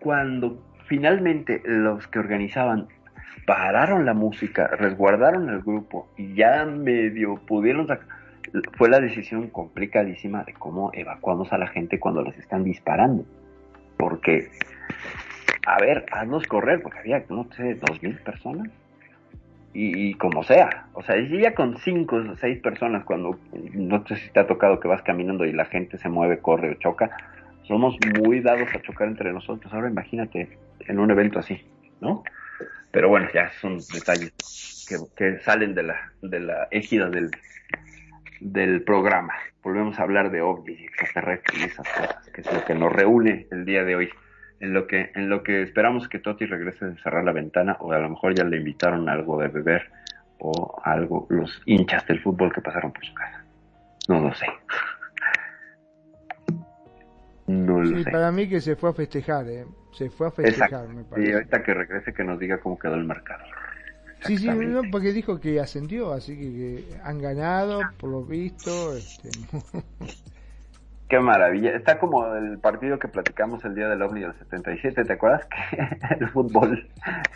Cuando finalmente los que organizaban pararon la música, resguardaron el grupo y ya medio pudieron... sac- Fue la decisión complicadísima de cómo evacuamos a la gente cuando les están disparando. Porque, a ver, hazlos correr, porque había, no sé, dos mil personas. Y, como sea, o sea, ya con cinco o seis personas, cuando no sé si te ha tocado que vas caminando y la gente se mueve, corre o choca, somos muy dados a chocar entre nosotros. Ahora imagínate en un evento así, ¿no? Pero bueno, ya son detalles que, que salen de la, de la égida del, del programa. Volvemos a hablar de ovnis y extraterrestres y esas cosas, que es lo que nos reúne el día de hoy. En lo que, en lo que esperamos que Toti regrese a cerrar la ventana, o a lo mejor ya le invitaron algo de beber, o algo, los hinchas del fútbol que pasaron por su casa. No lo sé. No lo Sí, sé. para mí que se fue a festejar, ¿eh? Se fue a festejar, Exacto. me parece. ahorita que regrese que nos diga cómo quedó el mercado. Sí, sí, no, porque dijo que ascendió, así que, que han ganado, por lo visto. Este, Qué maravilla. Está como el partido que platicamos el día del OVNI del 77, ¿te acuerdas? Que el fútbol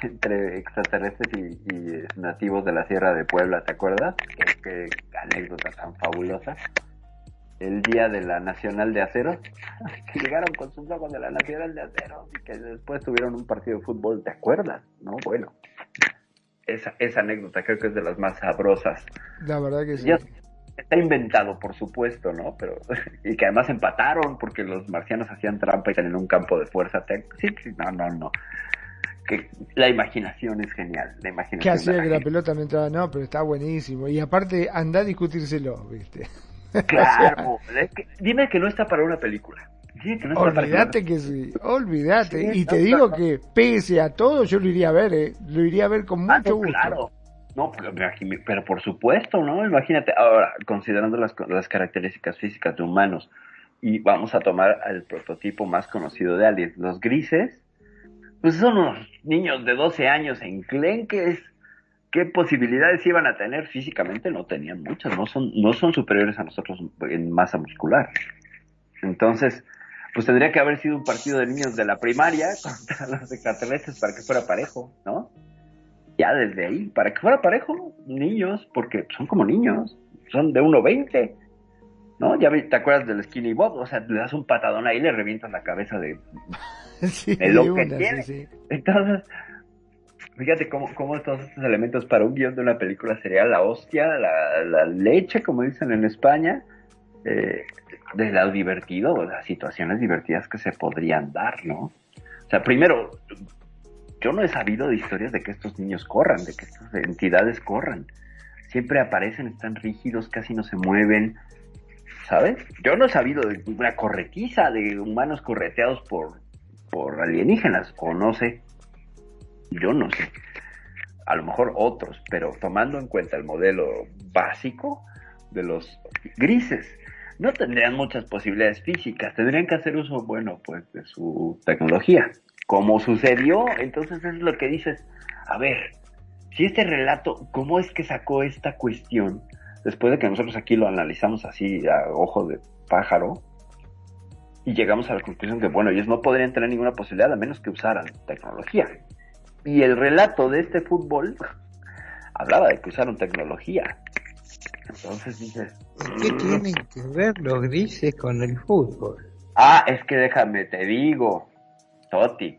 entre extraterrestres y, y, nativos de la Sierra de Puebla, ¿te acuerdas? Qué, qué anécdota tan fabulosa. El día de la Nacional de Acero, que llegaron con sus logos de la Nacional de Acero y que después tuvieron un partido de fútbol, ¿te acuerdas? No, bueno. Esa, esa anécdota creo que es de las más sabrosas. la verdad que sí. Está inventado, por supuesto, ¿no? Pero y que además empataron porque los marcianos hacían trampa y tenían un campo de fuerza. Sí, sí, no, no, no. Que la imaginación es genial. La imaginación. Que hacía la que la pelota me entraba, no, pero está buenísimo. Y aparte, anda a discutírselo, ¿viste? Claro. dime que no está para una película. Que no Olvídate que sí, olvídate. Sí, y te no, digo no. que pese a todo, yo lo iría a ver, ¿eh? Lo iría a ver con mucho Ah, no, gusto. claro. No, pero, por supuesto, ¿no? Imagínate, ahora, considerando las, las características físicas de humanos, y vamos a tomar el prototipo más conocido de aliens, los grises, pues son unos niños de 12 años enclenques. ¿Qué posibilidades iban a tener físicamente? No tenían muchas, no son, no son superiores a nosotros en masa muscular. Entonces, pues tendría que haber sido un partido de niños de la primaria contra los extraterrestres para que fuera parejo, ¿no? Ya desde ahí, para que fuera parejo, niños, porque son como niños, son de 1.20, ¿no? Ya te acuerdas del Skinny Bob, o sea, le das un patadón ahí y le revientas la cabeza de, Sí, de lo que una, tiene. sí, sí. Entonces, fíjate cómo, cómo todos estos elementos para un guion de una película sería la hostia, la, la leche, como dicen en España, eh, de lo divertido, las situaciones divertidas que se podrían dar, ¿no? O sea, primero, yo no he sabido de historias de que estos niños corran, de que estas entidades corran. Siempre aparecen, están rígidos, casi no se mueven, ¿sabes? Yo no he sabido de una corretiza de humanos correteados por, por alienígenas, o no sé. Yo no sé. A lo mejor otros, pero tomando en cuenta el modelo básico de los grises, no tendrían muchas posibilidades físicas, tendrían que hacer uso, bueno, pues de su tecnología. Como sucedió, entonces es lo que dices, a ver, si este relato, ¿cómo es que sacó esta cuestión? Después de que nosotros aquí lo analizamos así a ojo de pájaro, y llegamos a la conclusión que, bueno, ellos no podrían tener ninguna posibilidad a menos que usaran tecnología. Y el relato de este fútbol hablaba de que usaron tecnología. Entonces dices, ¿Qué tienen que ver los grises con el fútbol? Ah, es que déjame, te digo, Toti,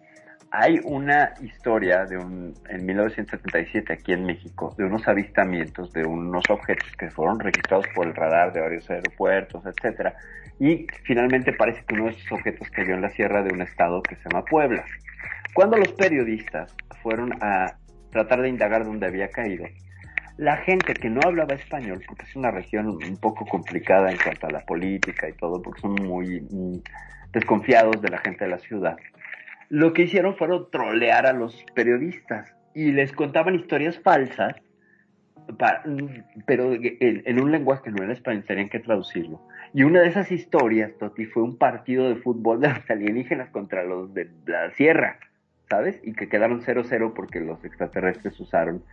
hay una historia de un, en 1977 aquí en México, de unos avistamientos de unos objetos que fueron registrados por el radar de varios aeropuertos, etcétera, y finalmente parece que uno de esos objetos cayó en la sierra de un estado que se llama Puebla. Cuando los periodistas fueron a tratar de indagar dónde había caído, la gente que no hablaba español, porque es una región un poco complicada en cuanto a la política y todo, porque son muy mm, desconfiados de la gente de la ciudad, lo que hicieron fueron trolear a los periodistas y les contaban historias falsas, pero en, en un lenguaje que no era español, tenían que traducirlo. Y una de esas historias, Toti, fue un partido de fútbol de los alienígenas contra los de la sierra, ¿sabes? Y que quedaron 0-0 porque los extraterrestres usaron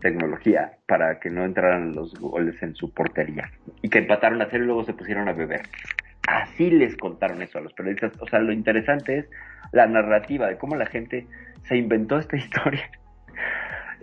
tecnología para que no entraran los goles en su portería y que empataron a cero y luego se pusieron a beber. Así les contaron eso a los periodistas. O sea, lo interesante es la narrativa de cómo la gente se inventó esta historia.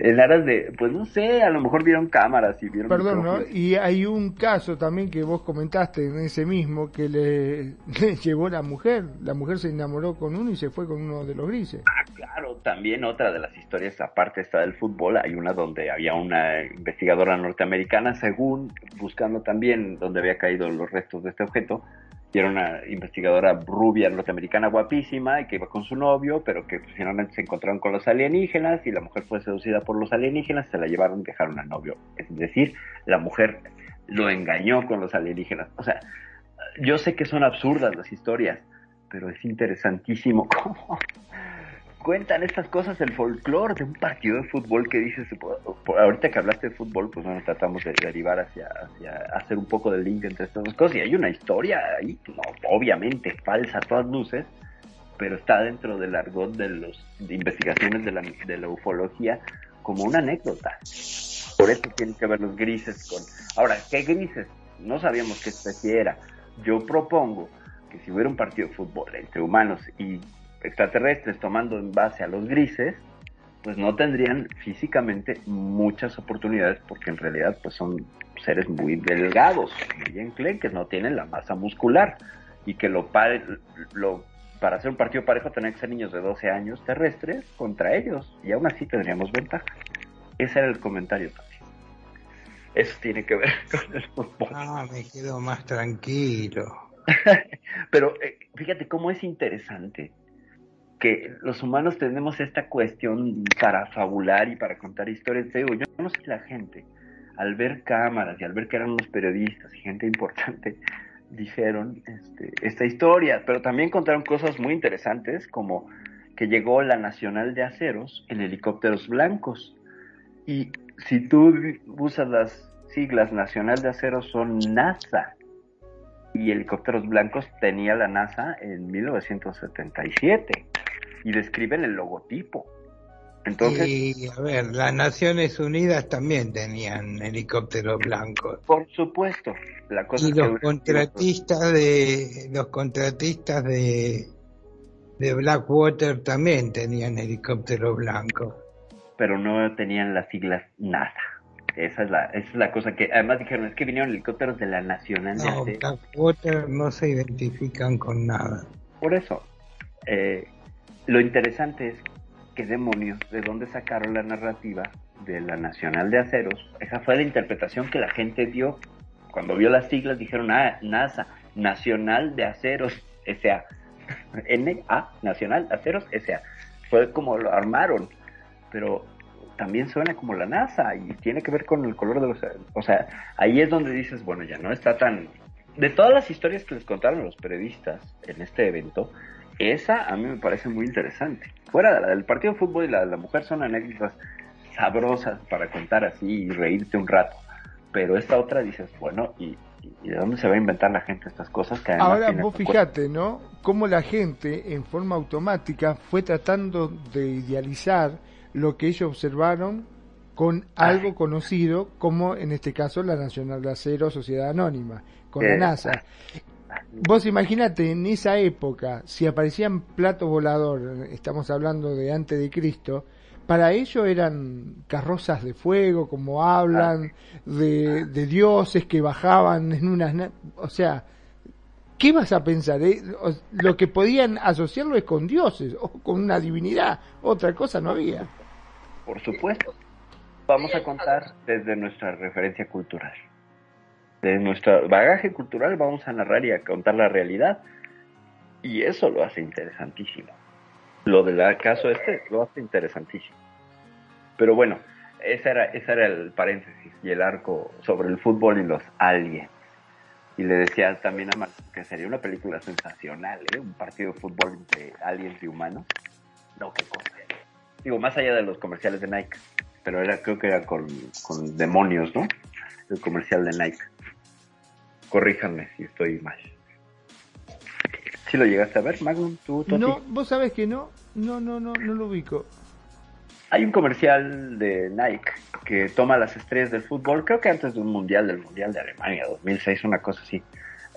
En aras de, pues no sé, a lo mejor vieron cámaras y vieron... Perdón, ¿no? Y hay un caso también que vos comentaste en ese mismo que le, le llevó la mujer. La mujer se enamoró con uno y se fue con uno de los grises. Claro, también otra de las historias, aparte está del fútbol, hay una donde había una investigadora norteamericana, según buscando también donde había caído los restos de este objeto, y era una investigadora rubia norteamericana guapísima y que iba con su novio, pero que pues, finalmente se encontraron con los alienígenas y la mujer fue seducida por los alienígenas, se la llevaron y dejaron al novio. Es decir, la mujer lo engañó con los alienígenas. O sea, yo sé que son absurdas las historias, pero es interesantísimo cómo cuentan estas cosas el folclore de un partido de fútbol que dices, ahorita que hablaste de fútbol, pues bueno, tratamos de derivar hacia, hacer un poco de link entre estas dos cosas y hay una historia ahí, no, obviamente falsa a todas luces, pero está dentro del argot de de investigaciones de la, de la ufología como una anécdota. Por eso tienen que ver los grises con... Ahora, ¿qué grises? No sabíamos qué especie era. Yo propongo que si hubiera un partido de fútbol entre humanos y extraterrestres tomando en base a los grises, pues no tendrían físicamente muchas oportunidades porque en realidad pues son seres muy delgados, muy enclenques, no tienen la masa muscular y que lo, pare- lo para hacer un partido parejo tendrían que ser niños de 12 años terrestres contra ellos y aún así tendríamos ventaja. Ese era el comentario, Tati. Eso tiene que ver con el fútbol. Ah, me quedo más tranquilo. Pero eh, fíjate cómo es interesante que los humanos tenemos esta cuestión para fabular y para contar historias. Digo, yo no sé la gente, al ver cámaras y al ver que eran unos periodistas y gente importante, dijeron este, esta historia, pero también contaron cosas muy interesantes como que llegó la Nacional de Aceros en helicópteros blancos. Y si tú usas las siglas Nacional de Aceros son NASA y helicópteros blancos tenía la NASA en 1977 y describen el logotipo. Entonces, y a ver, las Naciones Unidas también tenían helicópteros blancos. por supuesto, la cosa Y los contratistas de los contratistas de de Blackwater también tenían helicópteros blancos. pero no tenían las siglas NASA. Esa es la, esa es la cosa que además dijeron, es que vinieron helicópteros de la Nacional No. Blackwater no se identifican con nada. Por eso, eh, lo interesante es que demonios, ¿de dónde sacaron la narrativa de la Nacional de Aceros? Esa fue la interpretación que la gente dio. Cuando vio las siglas dijeron, ah, NASA, Nacional de Aceros, S.A. N.A., Nacional Aceros, S.A. Fue como lo armaron, pero también suena como la NASA y tiene que ver con el color de los... O sea, ahí es donde dices, bueno, ya no está tan... De todas las historias que les contaron los periodistas en este evento, esa a mí me parece muy interesante. Fuera de la del partido de fútbol y la de la mujer son anécdotas sabrosas para contar así y reírte un rato. Pero esta otra dices, bueno, ¿y, de dónde se va a inventar la gente estas cosas que Ahora vos fijate, ¿no? Cómo la gente en forma automática fue tratando de idealizar lo que ellos observaron con algo conocido como en este caso la Nacional de Acero Sociedad Anónima, con la NASA. Vos imaginate en esa época, si aparecían platos volador, estamos hablando de antes de Cristo, para ellos eran carrozas de fuego, como hablan, de, de dioses que bajaban en unas... na- O sea, ¿qué vas a pensar? eh? Lo que podían asociarlo es con dioses o con una divinidad, otra cosa no había. Por supuesto. Vamos a contar desde nuestra referencia cultural. De nuestro bagaje cultural vamos a narrar y a contar la realidad. Y eso lo hace interesantísimo. Lo del caso este lo hace interesantísimo. Pero bueno, ese era, ese era el paréntesis y el arco sobre el fútbol y los aliens. Y le decía también a Marco que sería una película sensacional, ¿eh? Un partido de fútbol entre aliens y humanos. No, qué cosa. Digo, más allá de los comerciales de Nike. Pero era, creo que era con, con demonios, ¿no? El comercial de Nike. Corríjanme si estoy mal. ¿Sí lo llegaste a ver, Magnum? ¿Tú, Toti? No, vos sabés que no, no, no, no, no lo ubico. Hay un comercial de Nike que toma las estrellas del fútbol, creo que antes de un mundial, del mundial de Alemania, 2006, una cosa así,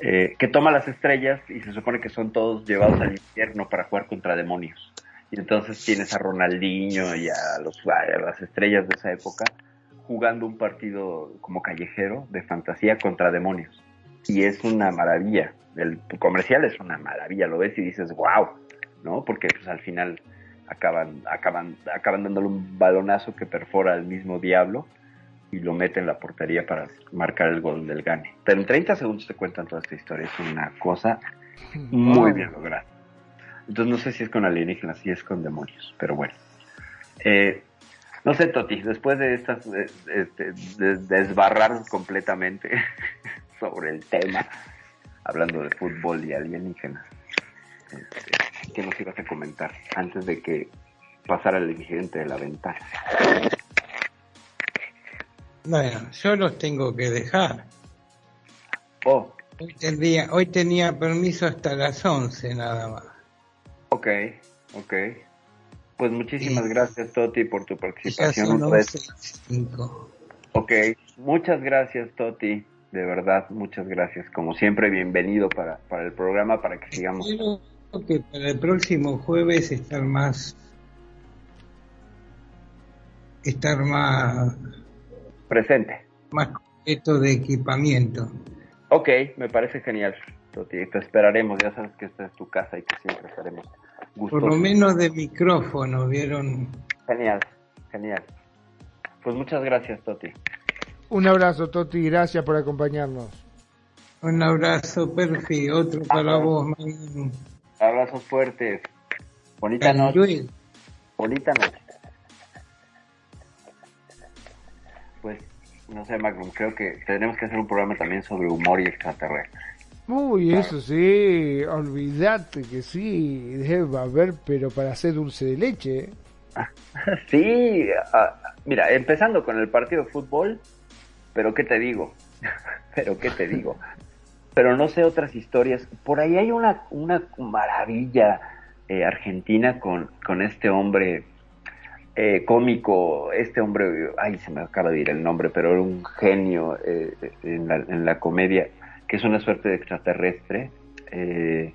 eh, que toma las estrellas y se supone que son todos llevados al infierno para jugar contra demonios. Y entonces tienes a Ronaldinho y a, los, a las estrellas de esa época jugando un partido como callejero de fantasía contra demonios. Y es una maravilla. El comercial es una maravilla. Lo ves y dices, wow, ¿no? Porque pues al final acaban, acaban, acaban dándole un balonazo que perfora al mismo diablo y lo mete en la portería para marcar el gol del gane. Pero en 30 segundos te cuentan toda esta historia. Es una cosa muy bien lograda. Entonces no sé si es con alienígenas, si es con demonios, pero bueno. Eh, no sé, Toti, después de estas, de- desbarrar completamente sobre el tema, hablando de fútbol y alienígenas, Este, ¿Qué nos ibas a comentar antes de que pasara el incidente de la ventana? Bueno, yo los tengo que dejar. Oh, Hoy tenía, hoy tenía permiso hasta las 11 nada más. ok, ok. Pues muchísimas gracias, Toti, por tu Ya participación. son otra vez. 11 y cinco. Ok, muchas gracias, Toti. De verdad, muchas gracias. Como siempre, bienvenido para, para el programa, para que sigamos. Espero que para el próximo jueves estar más estar más Presente. más completo de equipamiento. Ok, me parece genial, Toti. Te esperaremos. Ya sabes que esta es tu casa y que siempre estaremos gustosos. Por lo menos de micrófono, ¿vieron? Genial, genial. Pues muchas gracias, Toti. Un abrazo, Toti, gracias por acompañarnos. Un abrazo, Perfi, otro para vos, man. Abrazos fuertes. Bonita noche. Bonita noche. Pues, no sé, Magnum, creo que tenemos que hacer un programa también sobre humor y extraterrestre. Uy, eso sí, olvídate que sí, debe haber, pero para hacer dulce de leche. ¿eh? Sí, ah, mira, empezando con el partido de fútbol, pero ¿qué te digo? pero ¿qué te digo? Pero no sé otras historias. Por ahí hay una, una maravilla eh, argentina con, con este hombre eh, cómico, este hombre, ay, se me acaba de ir el nombre, pero era un genio eh, en, la, en la comedia, que es una suerte de extraterrestre. Eh,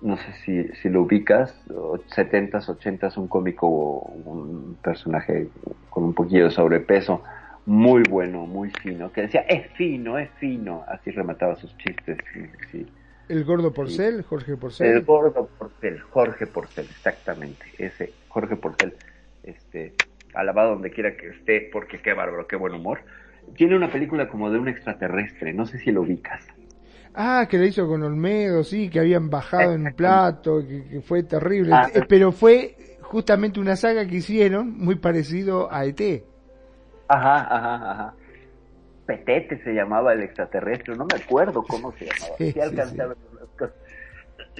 no sé si, si lo ubicas, o 70s, 80s, un cómico, un personaje con un poquillo de sobrepeso, muy bueno, muy fino, que decía, es fino, es fino, así remataba sus chistes. sí, sí. El gordo Porcel, Jorge Porcel. El gordo Porcel, Jorge Porcel, exactamente, ese Jorge Porcel, este, alabado donde quiera que esté, porque qué bárbaro, qué buen humor. Tiene una película como de un extraterrestre, no sé si lo ubicas. Ah, que la hizo con Olmedo, sí, que habían bajado en un plato, que, que fue terrible. Ah, Eh, pero fue justamente una saga que hicieron muy parecido a ET. Ajá, ajá, ajá. Petete se llamaba el extraterrestre, no me acuerdo cómo se llamaba. Sí, Sí sí, las cosas.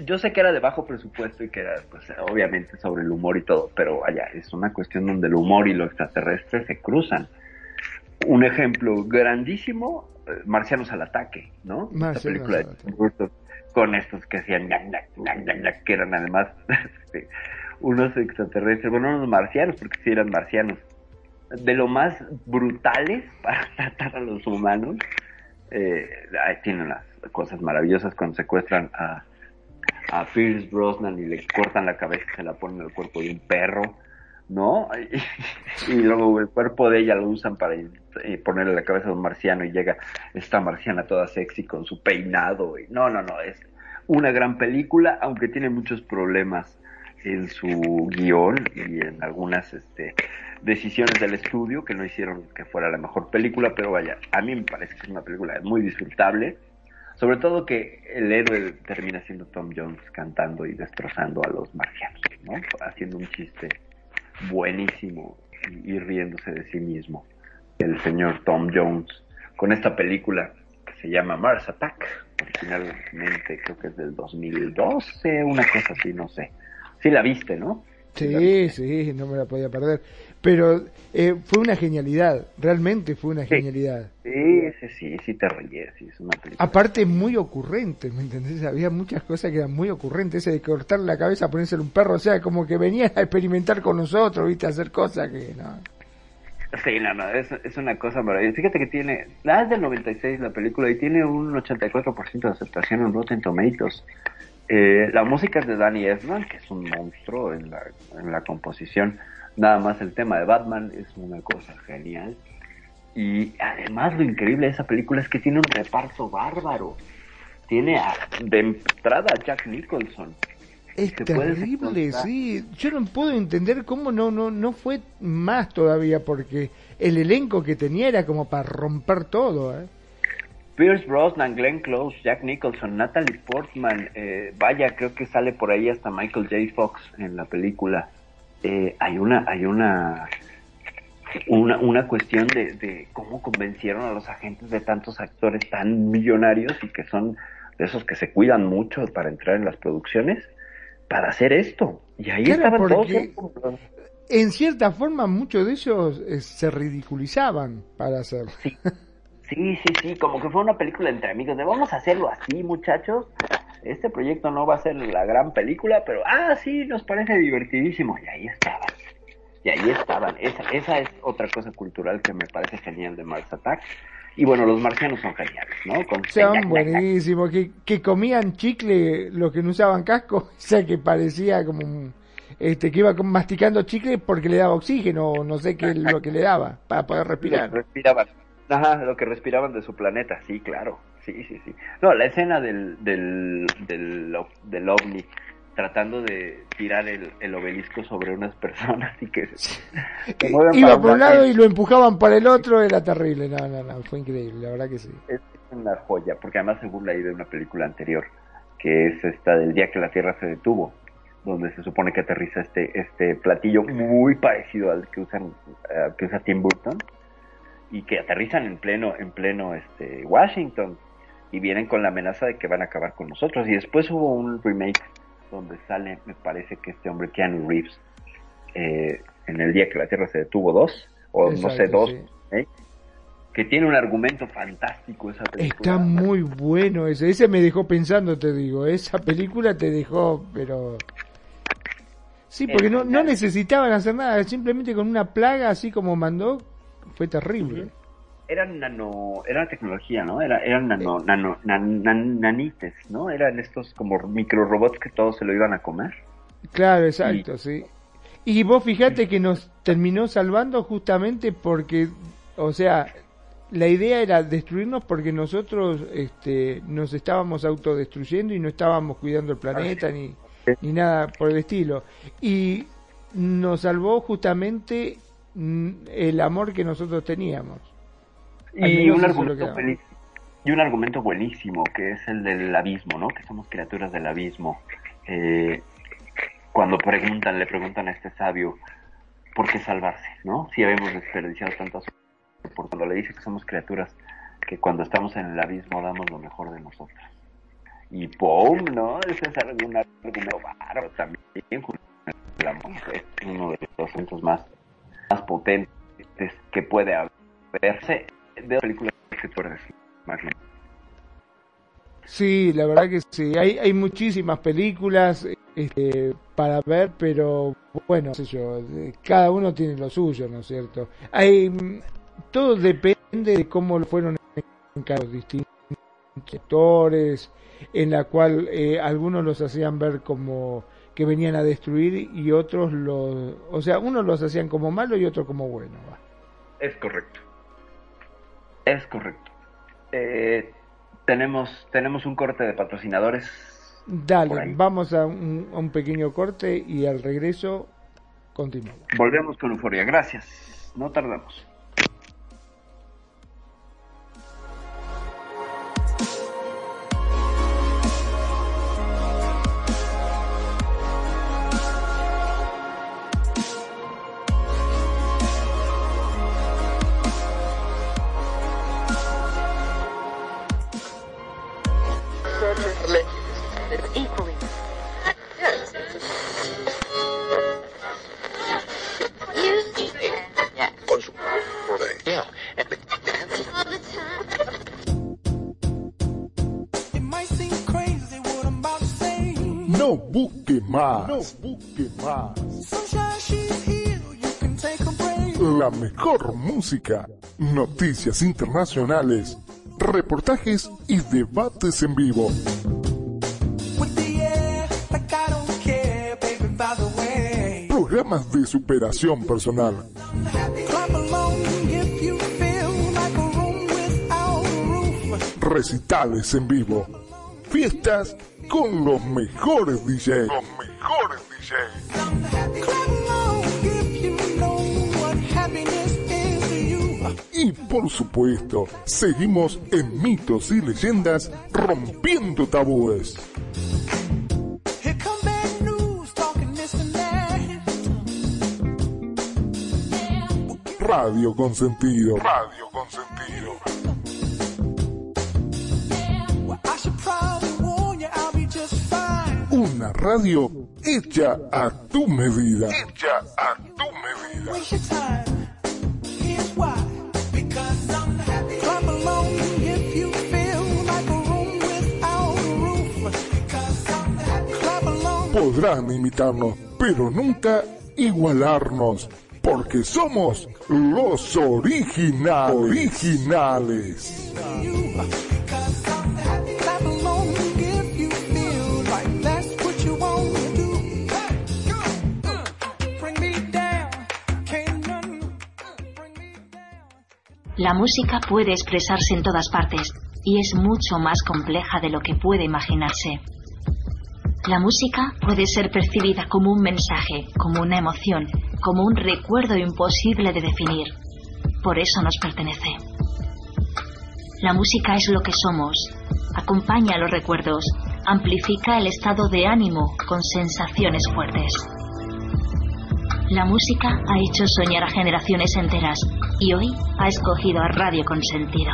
Yo sé que era de bajo presupuesto y que era, pues, obviamente sobre el humor y todo, pero vaya, es una cuestión donde el humor y lo extraterrestre se cruzan. Un ejemplo grandísimo, eh, Marcianos al ataque, ¿no? Marcianos al ataque. Con estos que hacían que eran además este, unos extraterrestres, bueno, unos marcianos, porque sí eran marcianos, de lo más brutales para tratar a los humanos. Eh, tienen unas cosas maravillosas cuando secuestran a, a Pierce Brosnan y le cortan la cabeza y se la ponen al cuerpo de un perro, ¿no? Y, y luego el cuerpo de ella lo usan para eh, ponerle la cabeza de un marciano y llega esta marciana toda sexy con su peinado. Y, no, no, no, es una gran película, aunque tiene muchos problemas en su guion y en algunas este, decisiones del estudio que no hicieron que fuera la mejor película, pero vaya, a mí me parece que es una película muy disfrutable, sobre todo que el héroe termina siendo Tom Jones cantando y destrozando a los marcianos, ¿no? Haciendo un chiste buenísimo y, y riéndose de sí mismo, el señor Tom Jones, con esta película que se llama Mars Attack, originalmente creo que es del 2012, una cosa así, no sé. Sí la viste, ¿no? Sí, sí, no me la podía perder. Pero eh, fue una genialidad, realmente fue una genialidad. Sí, sí, sí, sí te ríes, sí, es una película. Aparte muy ocurrente, ¿me entendés? Había muchas cosas que eran muy ocurrentes, ese de cortar la cabeza, ponérselo un perro, o sea, como que venían a experimentar con nosotros, viste, a hacer cosas que no. Sí, no, no, es, es una cosa maravillosa. Fíjate que tiene, la es del 96 la película y tiene un 84% de aceptación en Rotten Tomatoes. Eh, la música es de Danny Elfman, que es un monstruo en la, en la composición. Nada más el tema de Batman es una cosa genial. Y además lo increíble de esa película es que tiene un reparto bárbaro. Tiene a- de entrada a Jack Nicholson. Es terrible, sí. Yo no puedo entender cómo no, no, no fue más todavía, porque el elenco que tenía era como para romper todo, ¿eh? Pierce Brosnan, Glenn Close, Jack Nicholson, Natalie Portman, eh, vaya, creo que sale por ahí hasta Michael J. Fox en la película. Eh, hay una, hay una, una, una cuestión de, de cómo convencieron a los agentes de tantos actores tan millonarios y que son de esos que se cuidan mucho para entrar en las producciones. para hacer esto. Y ahí estaban todos. En cierta forma, muchos de ellos eh, se ridiculizaban para hacerlo. Sí, sí, sí, como que fue una película entre amigos, de vamos a hacerlo así, muchachos. Este proyecto no va a ser la gran película, pero ah, sí, nos parece divertidísimo. Y ahí estaban. Y ahí estaban. Esa, esa es otra cosa cultural que me parece genial de Mars Attack. Y bueno, los marcianos son geniales, ¿no? Con Son buenísimos, que, que comían chicle los que no usaban casco, o sea que parecía como un- este que iba masticando chicle porque le daba oxígeno, o no sé qué es lo que le daba para poder respirar. respiraban. Ajá, lo que respiraban de su planeta, sí, claro. Sí, sí, sí. No, la escena del, del, del, ovni tratando de tirar el, el obelisco sobre unas personas y que se, se mueven para Iba por un lado lado y lo empujaban para el otro, era terrible. No, no, no, fue increíble, la verdad que sí. Es una joya, porque además se burla ahí de una película anterior, que es esta del día que la Tierra se detuvo, donde se supone que aterriza este este platillo muy parecido al que usan eh, que usa Tim Burton y que aterrizan en pleno en pleno este Washington y vienen con la amenaza de que van a acabar con nosotros y después hubo un remake donde sale me parece que este hombre Keanu Reeves eh, en el día que la Tierra se detuvo dos o no sé dos sí. ¿eh? que tiene un argumento fantástico esa película Está muy bueno ese, ese me dejó pensando, te digo, esa película te dejó, pero... Sí, porque no, no necesitaban hacer nada, simplemente con una plaga así como mandó, fue terrible. eran nano, era tecnología, ¿no? Era, eran nano, nano, nan- nan- nanites, ¿no? Eran estos como micro robots que todos se lo iban a comer. Claro, exacto, sí. Y vos fijate que nos terminó salvando justamente porque, o sea, la idea era destruirnos porque nosotros este, nos estábamos autodestruyendo y no estábamos cuidando el planeta ni, ni nada por el estilo. Y nos salvó justamente el amor que nosotros teníamos. Y un, argumento buenísimo, y un argumento buenísimo, que es el del abismo, ¿no? Que somos criaturas del abismo. Eh, cuando preguntan, le preguntan a este sabio, ¿por qué salvarse, no? Si habíamos desperdiciado tantas por cuando le dice que somos criaturas que cuando estamos en el abismo damos lo mejor de nosotros. Y ¡pum! ¿no? Ese es algún argumento bárbaro también. Es uno de los asuntos más, más potentes que puede haberse de las películas Marlene. Sí, la verdad que sí. Hay, hay muchísimas películas este, para ver, pero bueno, qué sé yo, cada uno tiene lo suyo, ¿no es cierto? Hay, todo depende de cómo lo fueron encargados distintos sectores, en la cual eh, algunos los hacían ver como que venían a destruir y otros los, o sea, unos los hacían como malo y otros como bueno. va. Es correcto. Es correcto. Eh, tenemos, tenemos un corte de patrocinadores. Dale, vamos a un, a un pequeño corte y al regreso continuamos. Volvemos con Euforia. Gracias. No tardamos. Busque más. La mejor música, noticias internacionales, reportajes y debates en vivo. Programas de superación personal. Recitales en vivo. Fiestas con los mejores DJs. Por supuesto, seguimos en mitos y leyendas rompiendo tabúes. Radio Consentido. Radio Consentido. Una radio hecha a tu medida. Hecha a tu medida. Podrán imitarnos, pero nunca igualarnos, porque somos los originales. originales. La música puede expresarse en todas partes y es mucho más compleja de lo que puede imaginarse. La música puede ser percibida como un mensaje, como una emoción, como un recuerdo imposible de definir. Por eso nos pertenece. La música es lo que somos, acompaña los recuerdos, amplifica el estado de ánimo con sensaciones fuertes. La música ha hecho soñar a generaciones enteras y hoy ha escogido a Radio Consentido.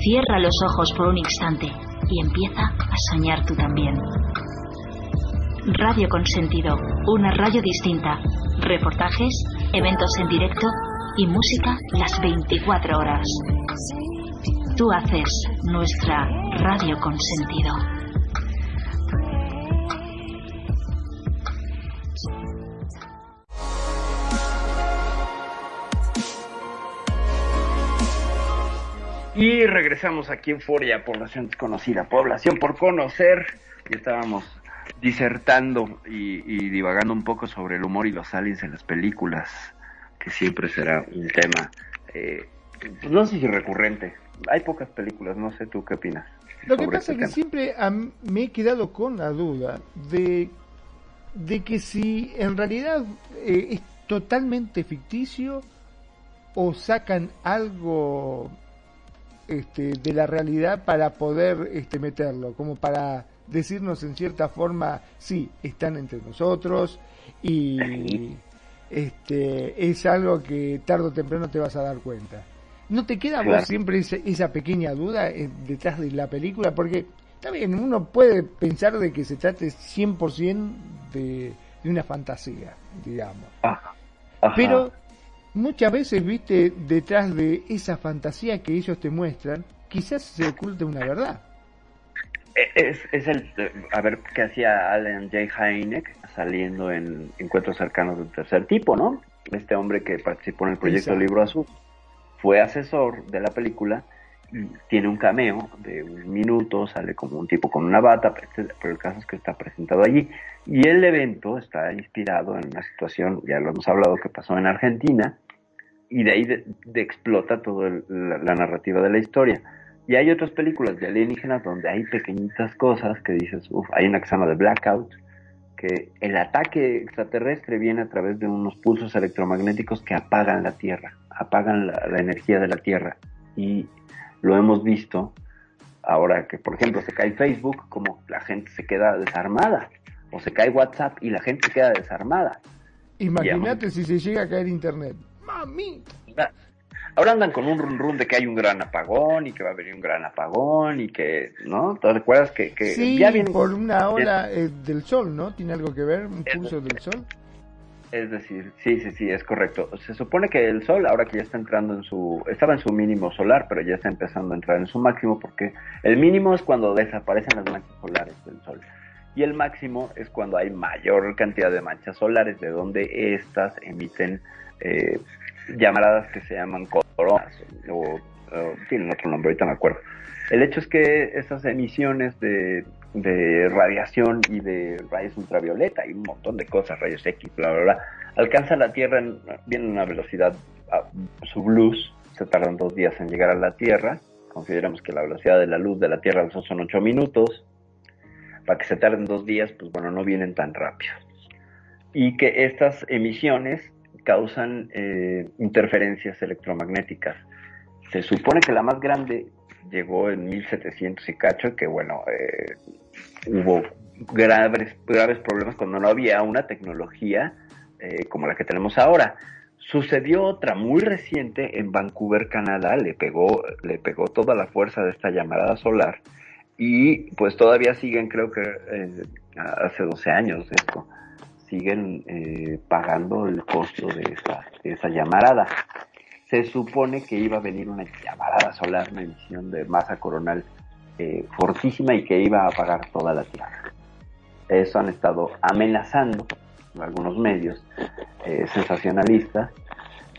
Cierra los ojos por un instante y empieza a soñar tú también. Radio Consentido, una radio distinta, reportajes, eventos en directo y música las 24 horas. Tú haces nuestra Radio Consentido. Y regresamos aquí en Foria, población desconocida, población por conocer. Y estábamos disertando y, y, divagando un poco sobre el humor y los aliens en las películas, que siempre será un tema, eh, pues no sé si recurrente. Hay pocas películas, no sé tú qué opinas. Lo que pasa es que siempre me he quedado con la duda de, de que si en realidad eh, es totalmente ficticio o sacan algo este, de la realidad para poder este, meterlo, como para decirnos en cierta forma, sí, están entre nosotros y este, es algo que tarde o temprano te vas a dar cuenta. ¿No te queda vos siempre esa, esa pequeña duda eh, detrás de la película? Porque también uno puede pensar de que se trate 100% de, de una fantasía, digamos. Pero muchas veces, viste, detrás de esa fantasía que ellos te muestran, quizás se oculte una verdad. Es, es el, a ver, qué hacía Alan J. Hynek saliendo en Encuentros Cercanos del Tercer Tipo, ¿no? Este hombre que participó en el proyecto. Libro Azul. Fue asesor de la película y tiene un cameo de un minuto, sale como un tipo con una bata, pero el caso es que está presentado allí. Y el evento está inspirado en una situación, ya lo hemos hablado, que pasó en Argentina, y de ahí de, de explota toda la, la narrativa de la historia. Y hay otras películas de alienígenas donde hay pequeñitas cosas que dices, uff, hay una que se llama The Blackout, que el ataque extraterrestre viene a través de unos pulsos electromagnéticos que apagan la Tierra, apagan la, la energía de la Tierra. Y lo hemos visto ahora que, por ejemplo, se cae Facebook, como la gente se queda desarmada, o se cae WhatsApp y la gente queda desarmada. Imagínate si se llega a caer internet. Mami. Ahora andan con un run run de que hay un gran apagón y que va a venir un gran apagón y que, ¿no? ¿Te recuerdas que, que Sí, ya viene por una ola eh, del sol, ¿no? ¿Tiene algo que ver? ¿Un pulso del sol? Es decir, sí, sí, sí, es correcto. Se supone que el Sol, ahora que ya está entrando en su, estaba en su mínimo solar, pero ya está empezando a entrar en su máximo, porque el mínimo es cuando desaparecen las manchas solares del Sol. Y el máximo es cuando hay mayor cantidad de manchas solares, de donde estas emiten eh, llamaradas que se llaman coronas, o, tienen otro nombre, ahorita me acuerdo. El hecho es que esas emisiones de, radiación y de rayos ultravioleta y un montón de cosas, rayos X, bla, bla, bla, alcanzan la Tierra, en, vienen a una velocidad a subluz, se tardan dos días en llegar a la Tierra, consideramos que la velocidad de la luz de la Tierra son ocho minutos, para que se tarden dos días, pues bueno, no vienen tan rápido. Y que estas emisiones causan eh, interferencias electromagnéticas. Se supone que la más grande llegó en 1700 y cacho, que bueno, eh, hubo graves, graves problemas cuando no había una tecnología eh, como la que tenemos ahora. Sucedió otra muy reciente en Vancouver, Canadá, le pegó, le pegó toda la fuerza de esta llamarada solar y pues todavía siguen, creo que eh, hace 12 años esto, siguen eh, pagando el costo de esa, esa llamarada. Se supone que iba a venir una llamarada solar, una emisión de masa coronal eh, fortísima y que iba a apagar toda la Tierra. Eso han estado amenazando algunos medios eh, sensacionalistas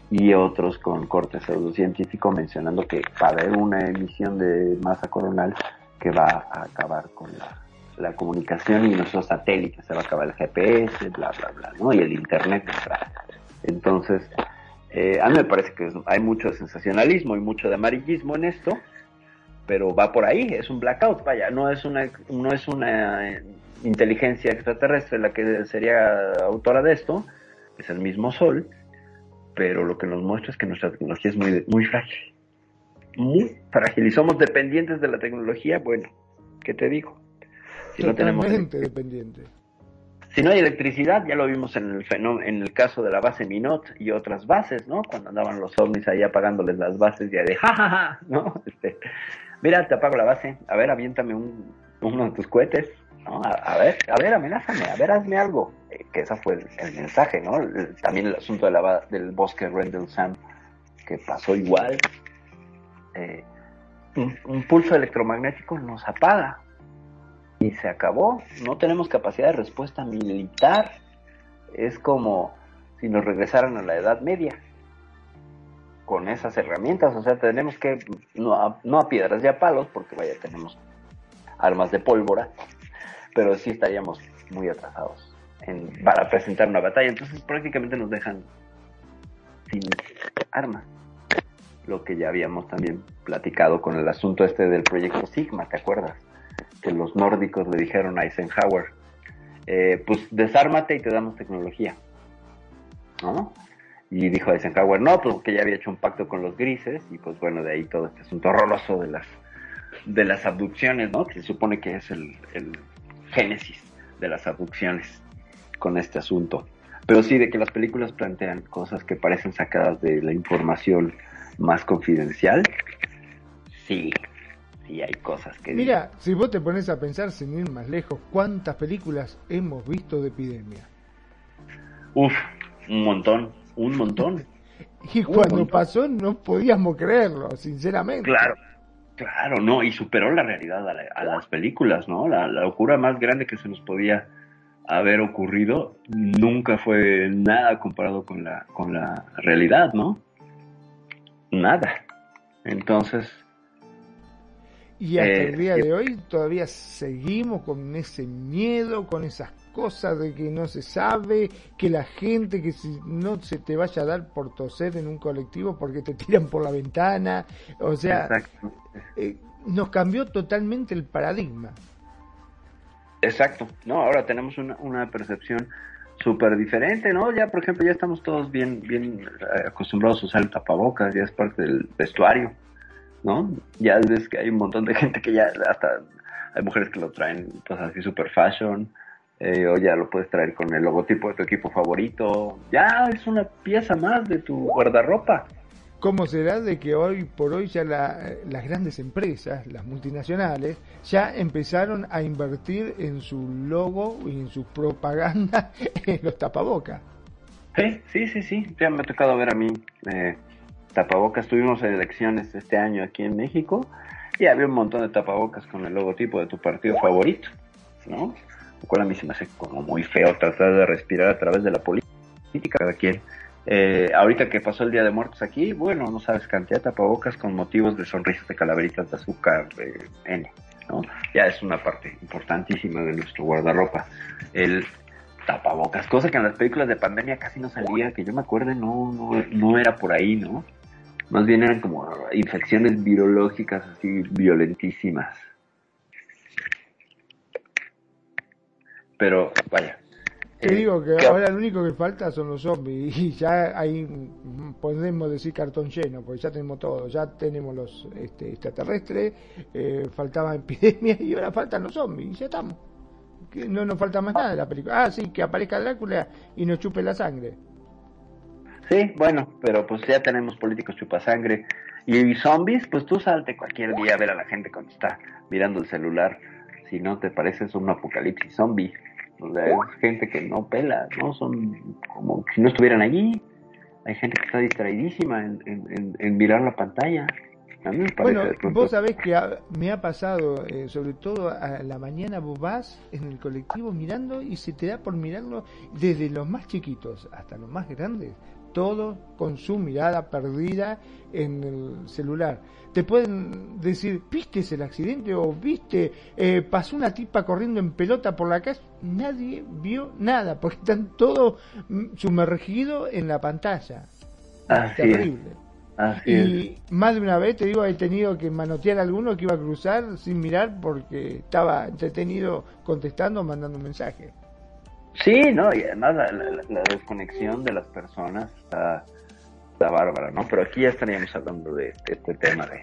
y otros con corte pseudocientífico mencionando que va a haber una emisión de masa coronal que va a acabar con la, la comunicación y nuestros satélites, se va a acabar el GPS, bla, bla, bla, ¿no? Y el Internet. Entonces, eh, a mí me parece que hay mucho sensacionalismo y mucho de amarillismo en esto, pero va por ahí, es un blackout, vaya, no es una, no es una eh, inteligencia extraterrestre la que sería autora de esto, es el mismo Sol, pero lo que nos muestra es que nuestra tecnología es muy, muy frágil, muy frágil, y somos dependientes de la tecnología, bueno, ¿qué te digo? Si no tenemos dependiente. si no hay electricidad, ya lo vimos en el en el caso de la base Minot y otras bases, ¿no? Cuando andaban los ovnis ahí apagándoles las bases ya de jajaja, ¿no? Este, mira, te apago la base, a ver, aviéntame un, uno de tus cohetes, ¿no? A, a ver, a ver, amenázame, a ver, hazme algo. Eh, que ese fue el, el mensaje, ¿no? El- también el asunto de la, del bosque Rendlesham, que pasó igual. Eh, un, un pulso electromagnético nos apaga, y se acabó. No tenemos capacidad de respuesta militar. Es como si nos regresaran a la Edad Media con esas herramientas. O sea, tenemos que, no a, no a piedras y a palos, porque vaya, tenemos armas de pólvora, pero sí estaríamos muy atrasados en, para presentar una batalla. Entonces prácticamente nos dejan sin armas. Lo que ya habíamos también platicado con el asunto este del proyecto Sigma, ¿te acuerdas? Que los nórdicos le dijeron a Eisenhower, eh, pues desármate y te damos tecnología. ¿No? Y dijo Eisenhower, no, pues que ya había hecho un pacto con los grises, y pues bueno, de ahí todo este asunto horroroso de las, de las abducciones, ¿no? Que se supone que es el, el génesis de las abducciones con este asunto. Pero sí, de que las películas plantean cosas que parecen sacadas de la información más confidencial, sí, sí hay cosas que... Mira, si vos te pones a pensar sin ir más lejos, ¿cuántas películas hemos visto de epidemia? Uf, un montón, un montón. Y Un cuando montón. pasó no podíamos creerlo, sinceramente. Claro, claro, no, y superó la realidad a, la- a las películas, ¿no? La, la locura más grande que se nos podía haber ocurrido nunca fue nada comparado con la, con la realidad, ¿no? Nada. Entonces, Y hasta Eh, el día y- de hoy todavía seguimos con ese miedo, con esas cosas de que no se sabe, que la gente, que si no se te vaya a dar por toser en un colectivo porque te tiran por la ventana, o sea, eh, nos cambió totalmente el paradigma. Exacto, no, ahora tenemos una, una percepción súper diferente, ¿no? Ya, por ejemplo, ya estamos todos bien, bien eh, acostumbrados a usar el tapabocas, ya es parte del vestuario, ¿no? Ya ves que hay un montón de gente que ya hasta hay mujeres que lo traen, pues así super fashion, eh, o ya lo puedes traer con el logotipo de tu equipo favorito, ya es una pieza más de tu guardarropa. ¿Cómo será de que hoy por hoy ya la- las grandes empresas, las multinacionales, ya empezaron a invertir en su logo y en su propaganda en los tapabocas? Sí, sí, sí, sí, ya me ha tocado ver a mí eh, tapabocas. Tuvimos elecciones este año aquí en México y había un montón de tapabocas con el logotipo de tu partido favorito, ¿no? Lo cual a mí se me hace como muy feo tratar de respirar a través de la política cada quien. Eh, ahorita que pasó el Día de Muertos aquí, bueno, no sabes cantidad de tapabocas con motivos de sonrisas de calaveritas de azúcar, de N, ¿no? Ya es una parte importantísima de nuestro guardarropa. El tapabocas, cosa que en las películas de pandemia casi no salía, que yo me acuerde, no, no, no era por ahí, ¿no? Más bien eran como infecciones virológicas así violentísimas. Pero, vaya. Te eh, digo que ¿qué- ahora lo único que falta son los zombies y ya ahí podemos decir cartón lleno, porque ya tenemos todo, ya tenemos los este, extraterrestres, eh, faltaba epidemia y ahora faltan los zombies y ya estamos. Que no nos falta más nada de la película. Ah, sí, que aparezca Drácula y nos chupe la sangre. Sí, bueno, pero pues ya tenemos políticos chupasangre. Y zombies, pues tú salte cualquier día a ver a la gente cuando está mirando el celular. Si no te pareces un apocalipsis zombie. O sea, es gente que no pela, ¿no? Son como si no estuvieran allí. Hay gente que está distraidísima en, en, en- en mirar la pantalla. A mí me parece Bueno, vos sabés que ha- me ha pasado, eh, sobre todo a la mañana vos vas en el colectivo mirando y se te da por mirarlo desde los más chiquitos hasta los más grandes, todos con su mirada perdida en el celular. Te pueden decir, ¿viste el accidente? o ¿viste? eh, pasó una tipa corriendo en pelota por la calle. Nadie vio nada porque están todos sumergidos en la pantalla. Así es. Terrible. Así Y más de una vez, te digo, he tenido que manotear a alguno que iba a cruzar sin mirar porque estaba entretenido contestando o mandando un mensaje. Sí, no, y además la, la- la desconexión de las personas está, está bárbara, ¿no? Pero aquí ya estaríamos hablando de, este tema de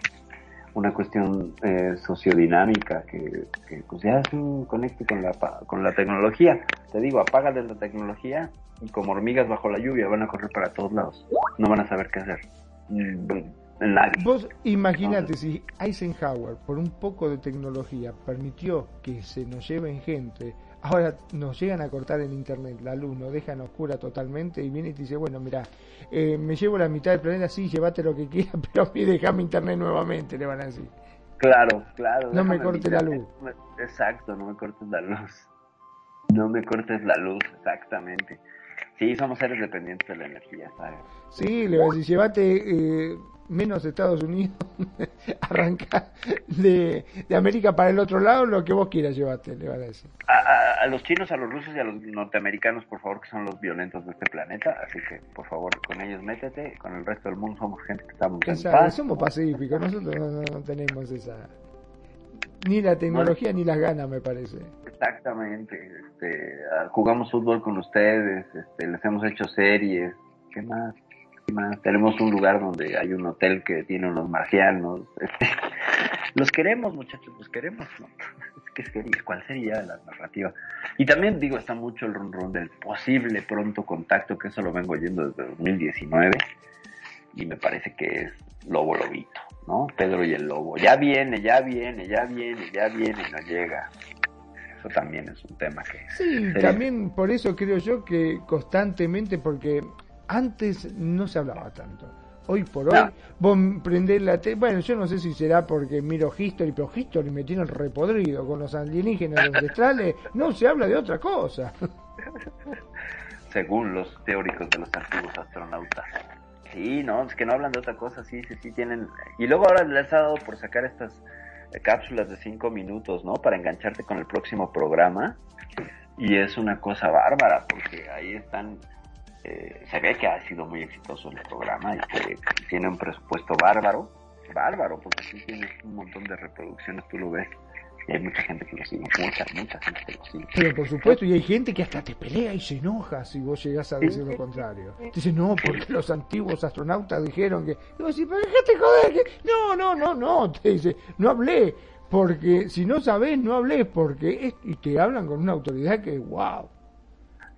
una cuestión eh, sociodinámica que, que pues ya un conecte con la, con la tecnología. Te digo, apágale la tecnología y como hormigas bajo la lluvia van a correr para todos lados. No van a saber qué hacer. Mm, Nadie. Vos imagínate si Eisenhower, por un poco de tecnología, permitió que se nos lleven gente, ahora nos llegan a cortar el internet, la luz nos dejan oscura totalmente y viene y te dice, bueno, mira, eh, me llevo la mitad del planeta, sí, llévate lo que quieras, pero a mí dejame internet nuevamente, le van a decir. Claro, claro. No me déjame corte la luz. Exacto, no me cortes la luz. No me cortes la luz, exactamente. Sí, somos seres dependientes de la energía, ¿sabes? Sí, le va a decir, llévate eh, menos Estados Unidos, arranca de, de América para el otro lado, lo que vos quieras llevarte, le van a decir. A, a- a los chinos, a los rusos y a los norteamericanos, por favor, que son los violentos de este planeta. Así que, por favor, con ellos métete. Con el resto del mundo somos gente que estamos en Esa- paz. somos pacíficos, nosotros no, no- no tenemos esa... Ni la tecnología ni las ganas, me parece. Exactamente. Este, jugamos fútbol con ustedes, este, les hemos hecho series. ¿Qué más? Tenemos un lugar donde hay un hotel que tiene unos marcianos. este, los queremos, muchachos, los queremos. ¿no? ¿Qué serie? ¿Cuál sería la narrativa? Y también digo, está mucho el run run del posible pronto contacto, que eso lo vengo oyendo desde 2019. Y me parece que es Lobo Lobito, ¿no? Pedro y el Lobo. Ya viene, ya viene, ya viene, ya viene y no llega. Eso también es un tema que... Sí, sería- también por eso creo yo que constantemente, porque antes no se hablaba tanto. Hoy por hoy, No. vos prendés la tele. Bueno, yo no sé si será porque miro History, pero History me tiene repodrido con los alienígenas ancestrales. No se habla de otra cosa. según los teóricos de los antiguos astronautas. Sí, no, es que no hablan de otra cosa, sí, sí, sí tienen... Y luego ahora les ha dado por sacar estas eh, cápsulas de cinco minutos, ¿no? Para engancharte con el próximo programa. Y es una cosa bárbara, porque ahí están... eh, se ve que ha sido muy exitoso el programa y que tiene un presupuesto bárbaro. Bárbaro, porque sí tiene un montón de reproducciones, tú lo ves. Y hay mucha gente que lo sigue, mucha, mucha gente que lo sigue. Pero por supuesto, y hay gente que hasta te pelea y se enoja si vos llegás a decir lo contrario. Dice, no, porque los antiguos astronautas dijeron que... Y vos decís, pero déjate joder, que... No, no, no, no, te dice, no hablé, porque si no sabés, no hablé, porque... es- Y te hablan con una autoridad que, wow.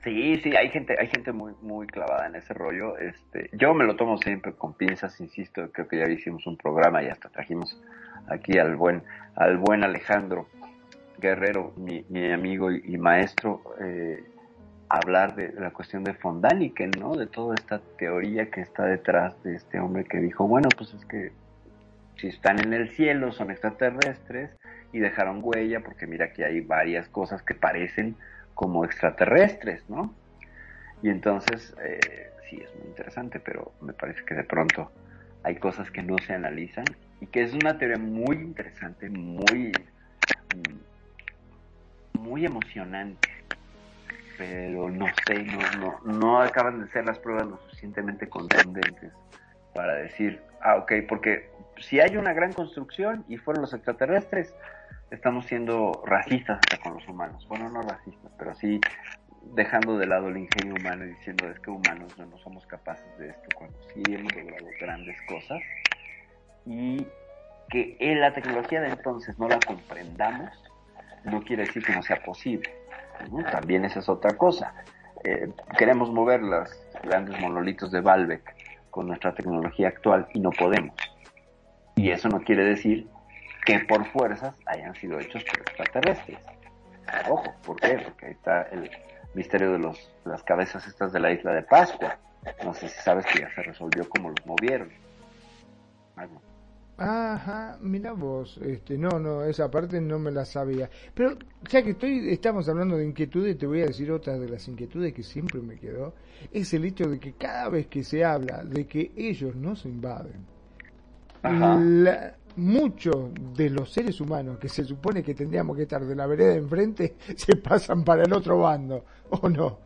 Sí, sí, hay gente, hay gente muy, muy clavada en ese rollo. Este, yo me lo tomo siempre con pinzas, insisto. Creo que ya hicimos un programa y hasta trajimos aquí al buen, al buen Alejandro Guerrero, mi, mi amigo y, y maestro, eh, hablar de la cuestión de von Daniken, ¿no? De toda esta teoría que está detrás de este hombre que dijo, bueno, pues es que si están en el cielo son extraterrestres y dejaron huella porque mira que hay varias cosas que parecen como extraterrestres, ¿no? Y entonces, eh, sí, es muy interesante, pero me parece que de pronto hay cosas que no se analizan y que es una teoría muy interesante, muy, mm, muy emocionante, pero no sé, no, no, no acaban de ser las pruebas lo suficientemente contundentes para decir, ah, ok, porque si hay una gran construcción y fueron los extraterrestres, estamos siendo racistas hasta con los humanos. Bueno, no racistas, pero sí dejando de lado el ingenio humano y diciendo es que humanos no, no somos capaces de esto cuando sí hemos logrado grandes cosas y que en la tecnología de entonces no la comprendamos no quiere decir que no sea posible. También esa es otra cosa. Eh, queremos mover las grandes monolitos de Baalbek con nuestra tecnología actual y no podemos. Y eso no quiere decir que por fuerzas hayan sido hechos por extraterrestres. Ojo, ¿por qué? Porque ahí está el misterio de los, las cabezas estas de la isla de Pascua. No sé si sabes que ya se resolvió cómo los movieron. Algo. Ajá, mira vos, este, no, no, esa parte no me la sabía. Pero ya que estoy, estamos hablando de inquietudes, te voy a decir otra de las inquietudes que siempre me quedó, es el hecho de que cada vez que se habla de que ellos nos invaden, Ajá. la- muchos de los seres humanos que se supone que tendríamos que estar de la vereda de enfrente se pasan para el otro bando, ¿o no?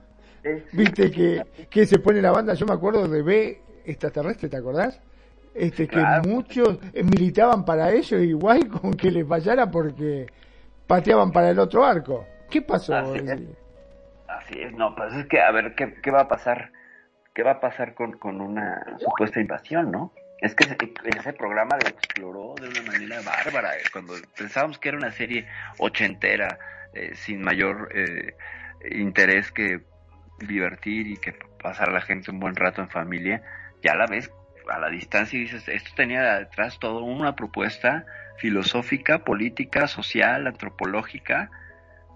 Viste que, que se pone la banda, yo me acuerdo de B extraterrestre, ¿te acordás? Este, que Claro. muchos eh, militaban para ellos igual con que les fallara porque pateaban para el otro arco. ¿Qué pasó? Así es. Así es, no, pues es que a ver qué, qué va a pasar, qué va a pasar con, con una supuesta invasión, ¿no? Es que ese, programa lo exploró de una manera bárbara. eh, Cuando pensábamos que era una serie ochentera, eh, sin mayor eh, interés que divertir y que pasar a la gente un buen rato en familia, ya la ves a la distancia y dices, esto tenía detrás todo una propuesta filosófica, política, social, antropológica,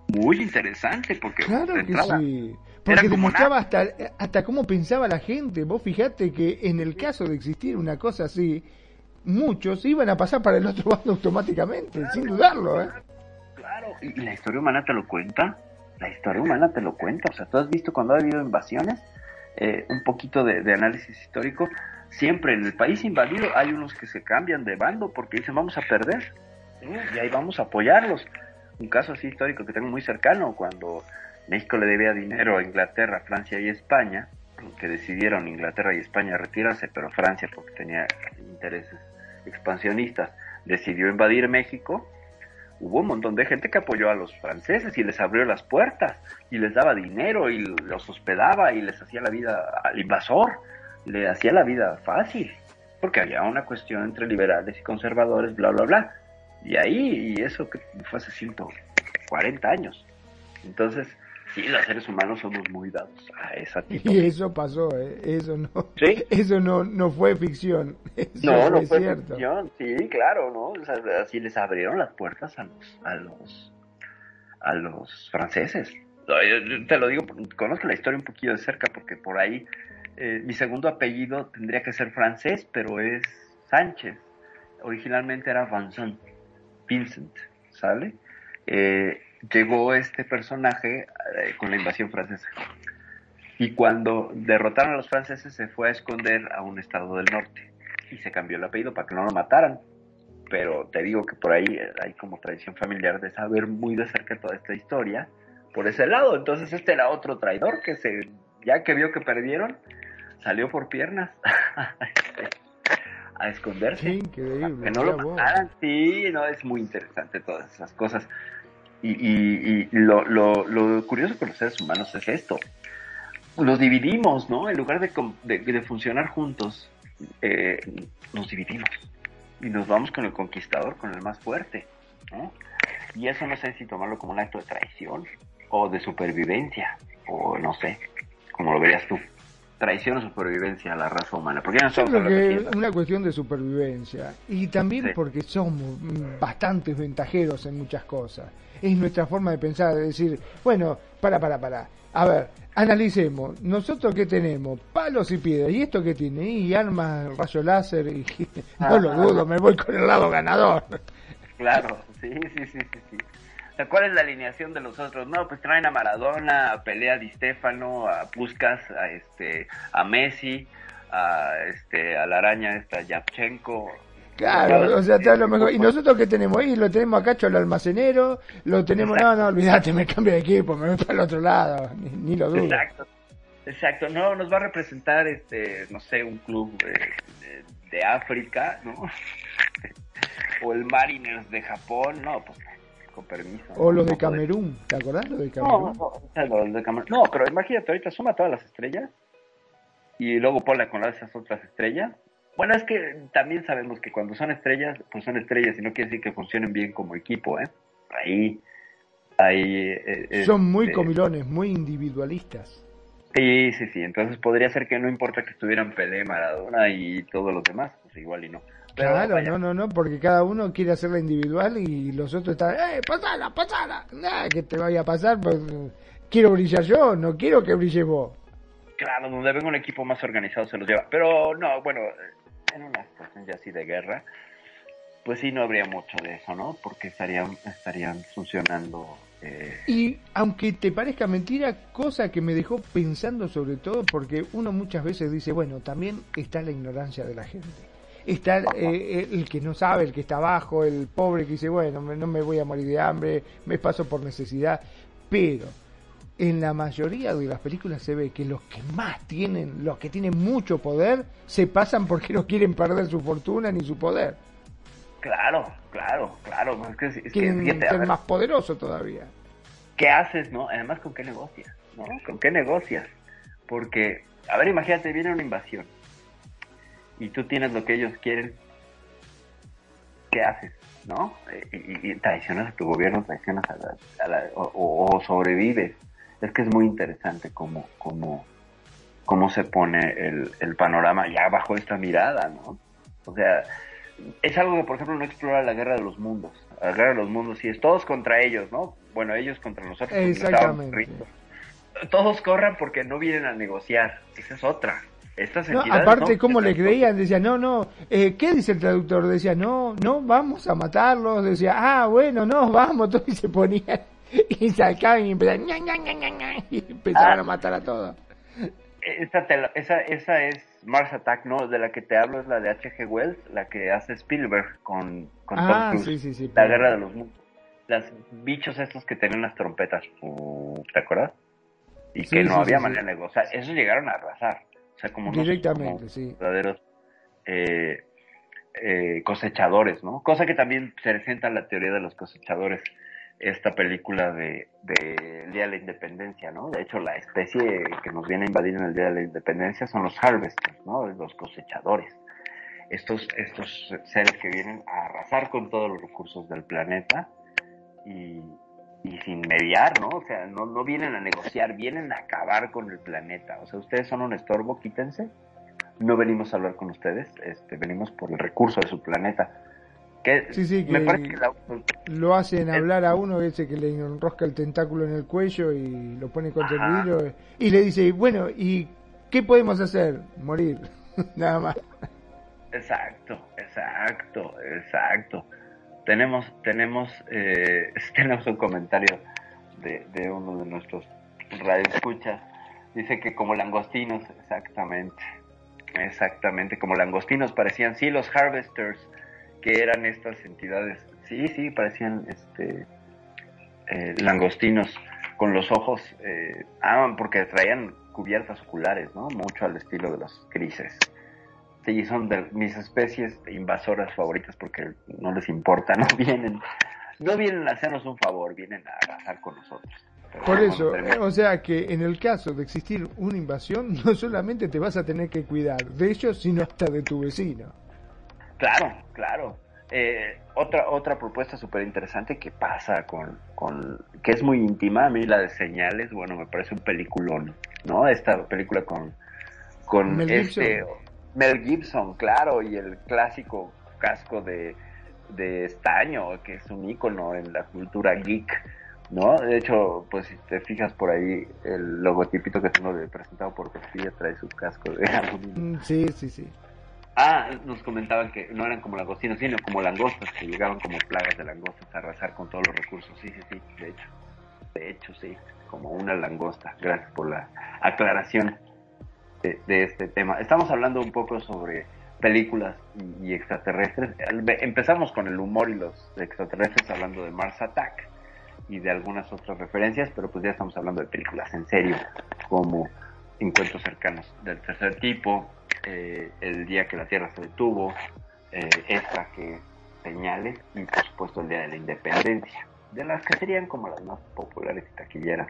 muy interesante, porque Claro que sí. Porque demostraba hasta, hasta cómo pensaba la gente. Vos fijate que en el caso de existir una cosa así, muchos iban a pasar para el otro bando automáticamente, sin dudarlo, ¿eh? Claro, y, y la historia humana te lo cuenta. La historia humana te lo cuenta. O sea, tú has visto cuando ha habido invasiones, eh, un poquito de, de análisis histórico. Siempre en el país invadido hay unos que se cambian de bando porque dicen vamos a perder. ¿sí? Y ahí vamos a apoyarlos. Un caso así histórico que tengo muy cercano, cuando México le debía dinero a Inglaterra, Francia y España, que decidieron Inglaterra y España retirarse, pero Francia, porque tenía intereses expansionistas, decidió invadir México hubo un montón de gente que apoyó a los franceses y les abrió las puertas y les daba dinero y los hospedaba y les hacía la vida al invasor, le hacía la vida fácil, porque había una cuestión entre liberales y conservadores, bla, bla, bla. Y ahí, y eso que fue hace 140 años. Entonces, sí, los seres humanos somos muy dados a esa tipo. Y eso pasó, ¿eh? Eso no, ¿Sí? eso no, no fue ficción. Eso No, no fue cierto. ficción, sí, claro, ¿no? O sea, así les abrieron las puertas a los, a los, a los franceses. Yo- te lo digo, conozco la historia un poquillo de cerca porque por ahí eh, mi segundo apellido tendría que ser francés, pero es Sánchez. Originalmente era Vincent, Vincent, ¿sale? Eh, llegó este personaje eh, con la invasión francesa. Y cuando derrotaron a los franceses se fue a esconder a un estado del norte y se cambió el apellido para que no lo mataran. Pero te digo que por ahí eh, hay como tradición familiar de saber muy de cerca toda esta historia por ese lado. Entonces este era otro traidor que se, ya que vio que perdieron, salió por piernas a esconderse. Increíble. Que no lo mataran. Sí, no, es muy interesante todas esas cosas. Y, y, y lo, lo, lo curioso con los seres humanos es esto. Los dividimos, ¿no? En lugar de, de funcionar juntos, eh, nos dividimos. Y nos vamos con el conquistador, con el más fuerte, ¿no? Y eso no sé si tomarlo como un acto de traición o de supervivencia, o no sé, como lo verías tú. Traición o supervivencia a la raza humana. Porque ya no Yo creo que es una cuestión de supervivencia y también Sí. porque somos bastantes ventajeros en muchas cosas. Es nuestra forma de pensar, de decir, bueno, para, para, para. A ver, analicemos. ¿Nosotros qué tenemos? Palos y piedras. ¿Y esto qué tiene? Y armas, rayo láser. Y... No lo dudo, me voy con el lado ganador. Claro, sí, sí, sí, sí, sí. Sea, ¿cuál es la alineación de los otros? No, pues traen a Maradona, a Pelea Di Stefano, a Puskas, a este, a Messi, a este, a la araña esta Yapchenko. Claro, o sea, está lo mejor. ¿Y nosotros qué tenemos ahí? Lo tenemos a Cacho el almacenero, lo tenemos... No, no, olvídate, me cambio de equipo, me voy para el otro lado, ni, ni lo dudo. Exacto, exacto. No, nos va a representar, este, no sé, un club eh, de, de África, ¿no? o el Mariners de Japón, no, pues con permiso. O ¿no? los de No Camerún, ¿te acordás los de No, Camerún? no, o sea, los de Camerún. No, pero imagínate, ahorita suma todas las estrellas y luego ponla con esas otras estrellas. Bueno, es que también sabemos que cuando son estrellas, pues son estrellas y no quiere decir que funcionen bien como equipo, ¿eh? Ahí, ahí... eh, Son muy este, comilones, muy individualistas. Sí, sí, sí. Entonces podría ser que no importa que estuvieran Pelé, Maradona y todos los demás, pues igual y no. Claro, no, no, no, porque cada uno quiere hacerla individual y los otros están, ¡eh, pasala, pasala! Nada, que te vaya a pasar, pues quiero brillar yo, no quiero que brille vos. Claro, donde venga un equipo más organizado se los lleva. Pero no, bueno, en una situación ya así de guerra, pues sí no habría mucho de eso, ¿no? Porque estarían, estarían funcionando. eh, Y aunque te parezca mentira, cosa que me dejó pensando sobre todo, porque uno muchas veces dice, bueno, también está la ignorancia de la gente. Está eh, el que no sabe, el que está abajo, el pobre que dice, bueno, me- no me voy a morir de hambre, me paso por necesidad. Pero en la mayoría de las películas se ve que los que más tienen, los que tienen mucho poder, se pasan porque no quieren perder su fortuna ni su poder. Claro, claro, claro. Es que, es Quieren ser más poderosos todavía. ¿qué haces, no? Además, ¿con qué negocias? ¿No? ¿Con qué negocias? Porque, a ver, imagínate, viene una invasión y tú tienes lo que ellos quieren. ¿Qué haces? ¿No? Eh, Y, traicionas a tu gobierno, traicionas a la, a la- o, sobrevives. Es que es muy interesante cómo, cómo, cómo se pone el, el panorama ya bajo esta mirada, ¿no? O sea, es algo que, por ejemplo, no explora la guerra de los mundos. La guerra de los mundos sí es todos contra ellos, ¿no? Bueno, ellos contra nosotros. Exactamente. Todos corran porque no vienen a negociar. Esa es otra. Estas No, entidades aparte, ¿cómo le creían? Decía, no, no, eh, ¿qué dice el traductor? Decía, no, no, vamos a matarlos. Decía, ah, bueno, no, vamos, todos y se ponían y sacaban y empezaban, ña, ña, ña, ña, ña, y empezaban a matar a todos. Esa, la- esa, esa es Mars Attack, ¿no? De la que te hablo es la de H.G. Wells, la que hace Spielberg con, con Tom Ah, Cruise. sí, sí, sí. La guerra de los mundos. Los bichos estos que tenían las trompetas, ¿te acuerdas? Y que no había manera de negociar. Esos llegaron a arrasar. Sea, como Directamente, como sí. verdaderos eh, eh, cosechadores, ¿no? Cosa que también se presenta en la teoría de los cosechadores, esta película de, de el Día de la Independencia, ¿no? De hecho, la especie que nos viene a invadir en el Día de la Independencia son los harvesters, ¿no? Los cosechadores. Estos, estos seres que vienen a arrasar con todos los recursos del planeta y, y sin mediar, ¿no? O sea, no, no vienen a negociar, vienen a acabar con el planeta. O sea, ustedes son un estorbo, quítense. No venimos a hablar con ustedes, este, venimos por el recurso de su planeta. Que Sí, sí, me que- parece que la- Lo hacen hablar a uno ese que le enrosca el tentáculo en el cuello y lo pone contra Ajá. el vidrio y le dice, bueno, ¿y qué podemos hacer? Morir, nada más. Exacto, exacto, exacto. Tenemos, tenemos, eh, tenemos un comentario de, uno de nuestros radioescuchas. Dice que como langostinos, exactamente, exactamente, como langostinos parecían, sí, los harvesters, que eran estas entidades, sí, sí, parecían, este, eh, langostinos con los ojos, eh, ah, porque traían cubiertas oculares, ¿no? Mucho al estilo de los grises. Sí, son de mis especies invasoras favoritas porque no les importa, no vienen, no vienen a hacernos un favor, vienen a arrasar con nosotros. Pero Por eso, o sea que en el caso de existir una invasión, no solamente te vas a tener que cuidar de ellos, sino hasta de tu vecino. Claro, claro. Eh, otra otra propuesta súper interesante que pasa con, con, que es muy íntima, a mí la de señales, bueno, me parece un peliculón, ¿no? Esta película con, con Mel este Gibson. Mel Gibson, claro, y el clásico casco de, de estaño, que es un ícono en la cultura geek, ¿no? De hecho, pues si te fijas por ahí, el logotipito que tengo de presentado por Costilla trae su casco de algún Mm, Sí, sí, sí. Ah, nos comentaban que no eran como langostinos, sino como langostas, que llegaban como plagas de langostas a arrasar con todos los recursos. Sí, sí, sí, de hecho. De hecho, sí, como una langosta. Gracias por la aclaración de, este tema. Estamos hablando un poco sobre películas y, extraterrestres. Empezamos con el humor y los extraterrestres hablando de Mars Attack y de algunas otras referencias, pero pues ya estamos hablando de películas en serio, como Encuentros cercanos del tercer tipo, eh, El día que la Tierra se detuvo, eh, esta que señales y por supuesto el Día de la Independencia, de las que serían como las más populares y taquilleras,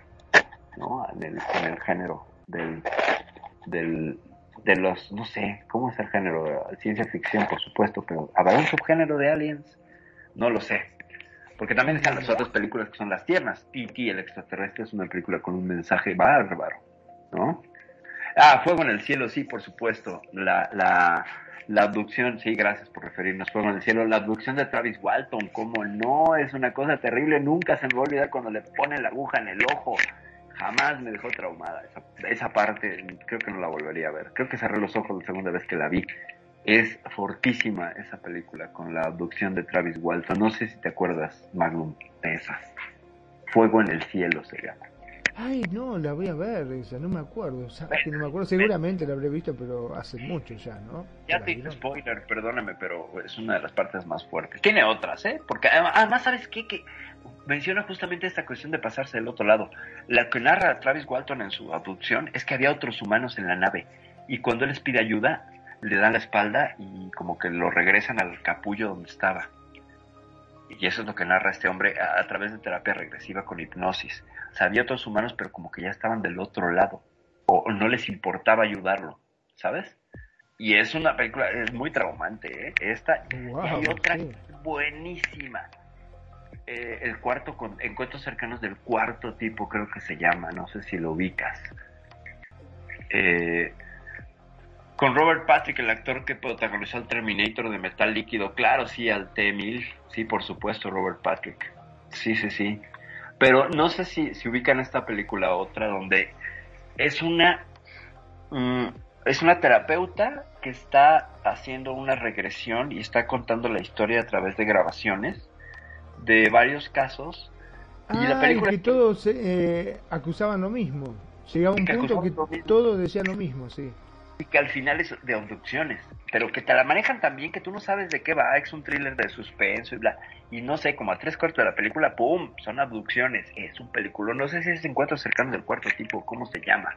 ¿no? En el, en el género del, del, de los, no sé, ¿cómo es el género? Ciencia ficción, por supuesto, pero ¿habrá un subgénero de aliens? No lo sé. Porque también están las otras películas que son las tiernas. E.T. el extraterrestre es una película con un mensaje bárbaro, ¿no? Ah, Fuego en el Cielo, sí, por supuesto. La, la, la abducción, sí, gracias por referirnos, Fuego en el Cielo. La abducción de Travis Walton, como no, es una cosa terrible. Nunca se me va a olvidar cuando le pone la aguja en el ojo. Jamás me dejó traumada. Esa, esa parte, creo que no la volvería a ver. Creo que cerré los ojos la segunda vez que la vi. Es fortísima esa película con la abducción de Travis Walton. No sé si te acuerdas, Magnum, de esas. Fuego en el Cielo se llama. Ay, no, la voy a ver esa, no me acuerdo. ¿sabes que no me acuerdo? Seguramente la habré visto, pero hace mucho ya, ¿no? Ya te hice spoiler, perdóname, pero es una de las partes más fuertes. Tiene otras, ¿eh? Porque además, además, ¿sabes qué? Que menciona justamente esta cuestión de pasarse del otro lado. La que narra Travis Walton en su abducción es que había otros humanos en la nave y cuando él les pide ayuda, le dan la espalda y como que lo regresan al capullo donde estaba. Y eso es lo que narra este hombre a, a través de terapia regresiva con hipnosis. O sea, había otros humanos, pero como que ya estaban del otro lado. O, o no les importaba ayudarlo, ¿sabes? Y es una película, es muy traumante, ¿eh? Esta Wow, y otra sí. buenísima. Eh, el cuarto con encuentros cercanos del cuarto tipo creo que se llama, no sé si lo ubicas. Eh, con Robert Patrick, el actor que protagonizó el Terminator de metal líquido, claro, sí, al T-1000, sí, por supuesto, Robert Patrick. Sí, sí, sí. Pero no sé si, si ubican esta película otra donde es una mm, es una terapeuta que está haciendo una regresión y está contando la historia a través de grabaciones de varios casos y la Ah, película y que todos eh, acusaban lo mismo. Llegaba un Que punto que todos decían lo mismo, sí. y que al final es de abducciones, pero que te la manejan tan bien que tú no sabes de qué va, es un thriller de suspenso y bla, y no sé, como a tres cuartos de la película, ¡pum! Son abducciones, es un película, no sé si es Encuentros cercanos del cuarto tipo, ¿cómo se llama?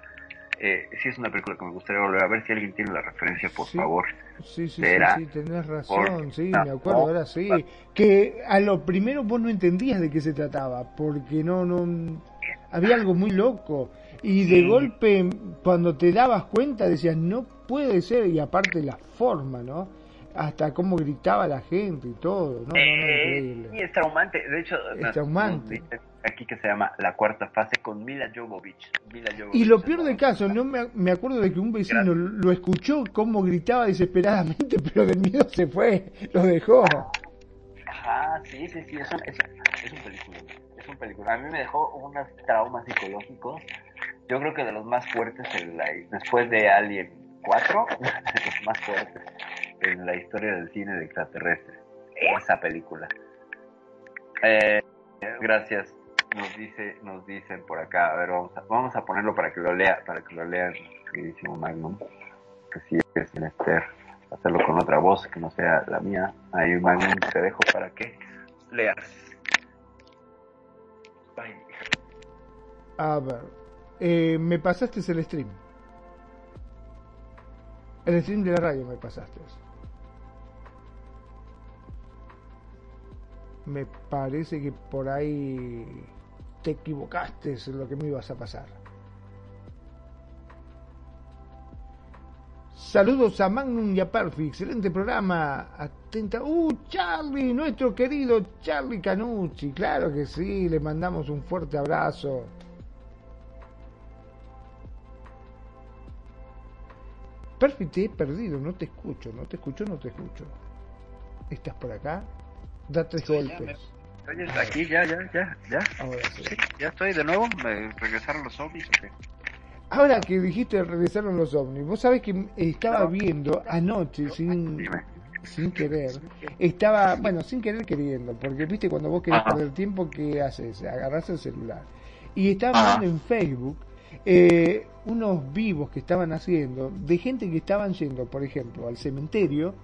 Eh, sí es una película que me gustaría volver a ver, si alguien tiene la referencia, por Sí. favor. Sí, sí, Será. sí, sí, tenés razón, Por- sí, me acuerdo, ahora sí. Que a lo primero vos no entendías de qué se trataba, porque no, no, había algo muy loco. Y de Sí. golpe, cuando te dabas cuenta, decías, no puede ser, y aparte la forma, ¿no? Hasta cómo gritaba la gente y todo, ¿no? no, no, Eh, es traumante, de hecho, Es traumante. Aquí que se llama La Cuarta Fase con Mila Jovovich. Mila Jovovich. Y lo peor del caso, no me, me acuerdo de que un vecino lo escuchó cómo gritaba desesperadamente, pero del miedo se fue, lo dejó. Ajá, sí, sí, sí, es un, es, es un película. Es un película. A mí me dejó unos traumas psicológicos. Yo creo que de los más fuertes en la, después de Alien 4, de los más fuertes en la historia del cine de extraterrestres. Esa película. Eh, gracias. Nos dice, nos dicen por acá. A ver, vamos a, vamos a ponerlo para que lo lea, para que lo lea queridísimo Magnum. Que sí es menester hacerlo con otra voz que no sea la mía. Ahí Magnum te dejo para que leas. A ver, eh, me pasaste el stream. El stream de la radio me pasaste. Me parece que por ahí te equivocaste en lo que me ibas a pasar. Saludos a Magnum y a Perfi, excelente programa. Atenta. ¡Uh, Charlie! Nuestro querido Charlie Canucci. Claro que sí, le mandamos un fuerte abrazo. Perfi, te he perdido, no te escucho, no te escucho, no te escucho. ¿Estás por acá? Da tres golpes. Oye, aquí ya, ya, ya, ya. Ahora sí. Sí, ya estoy de nuevo. ¿Me regresaron los zombies o qué? Ahora que dijiste regresaron los ovnis, vos sabés que estaba viendo anoche sin, sin querer, estaba, bueno, sin querer queriendo, porque viste cuando vos querés Ajá. perder tiempo, ¿qué haces? Agarrás el celular. Y estaba Ajá. viendo en Facebook eh, unos vivos que estaban haciendo de gente que estaban yendo, por ejemplo, al cementerio.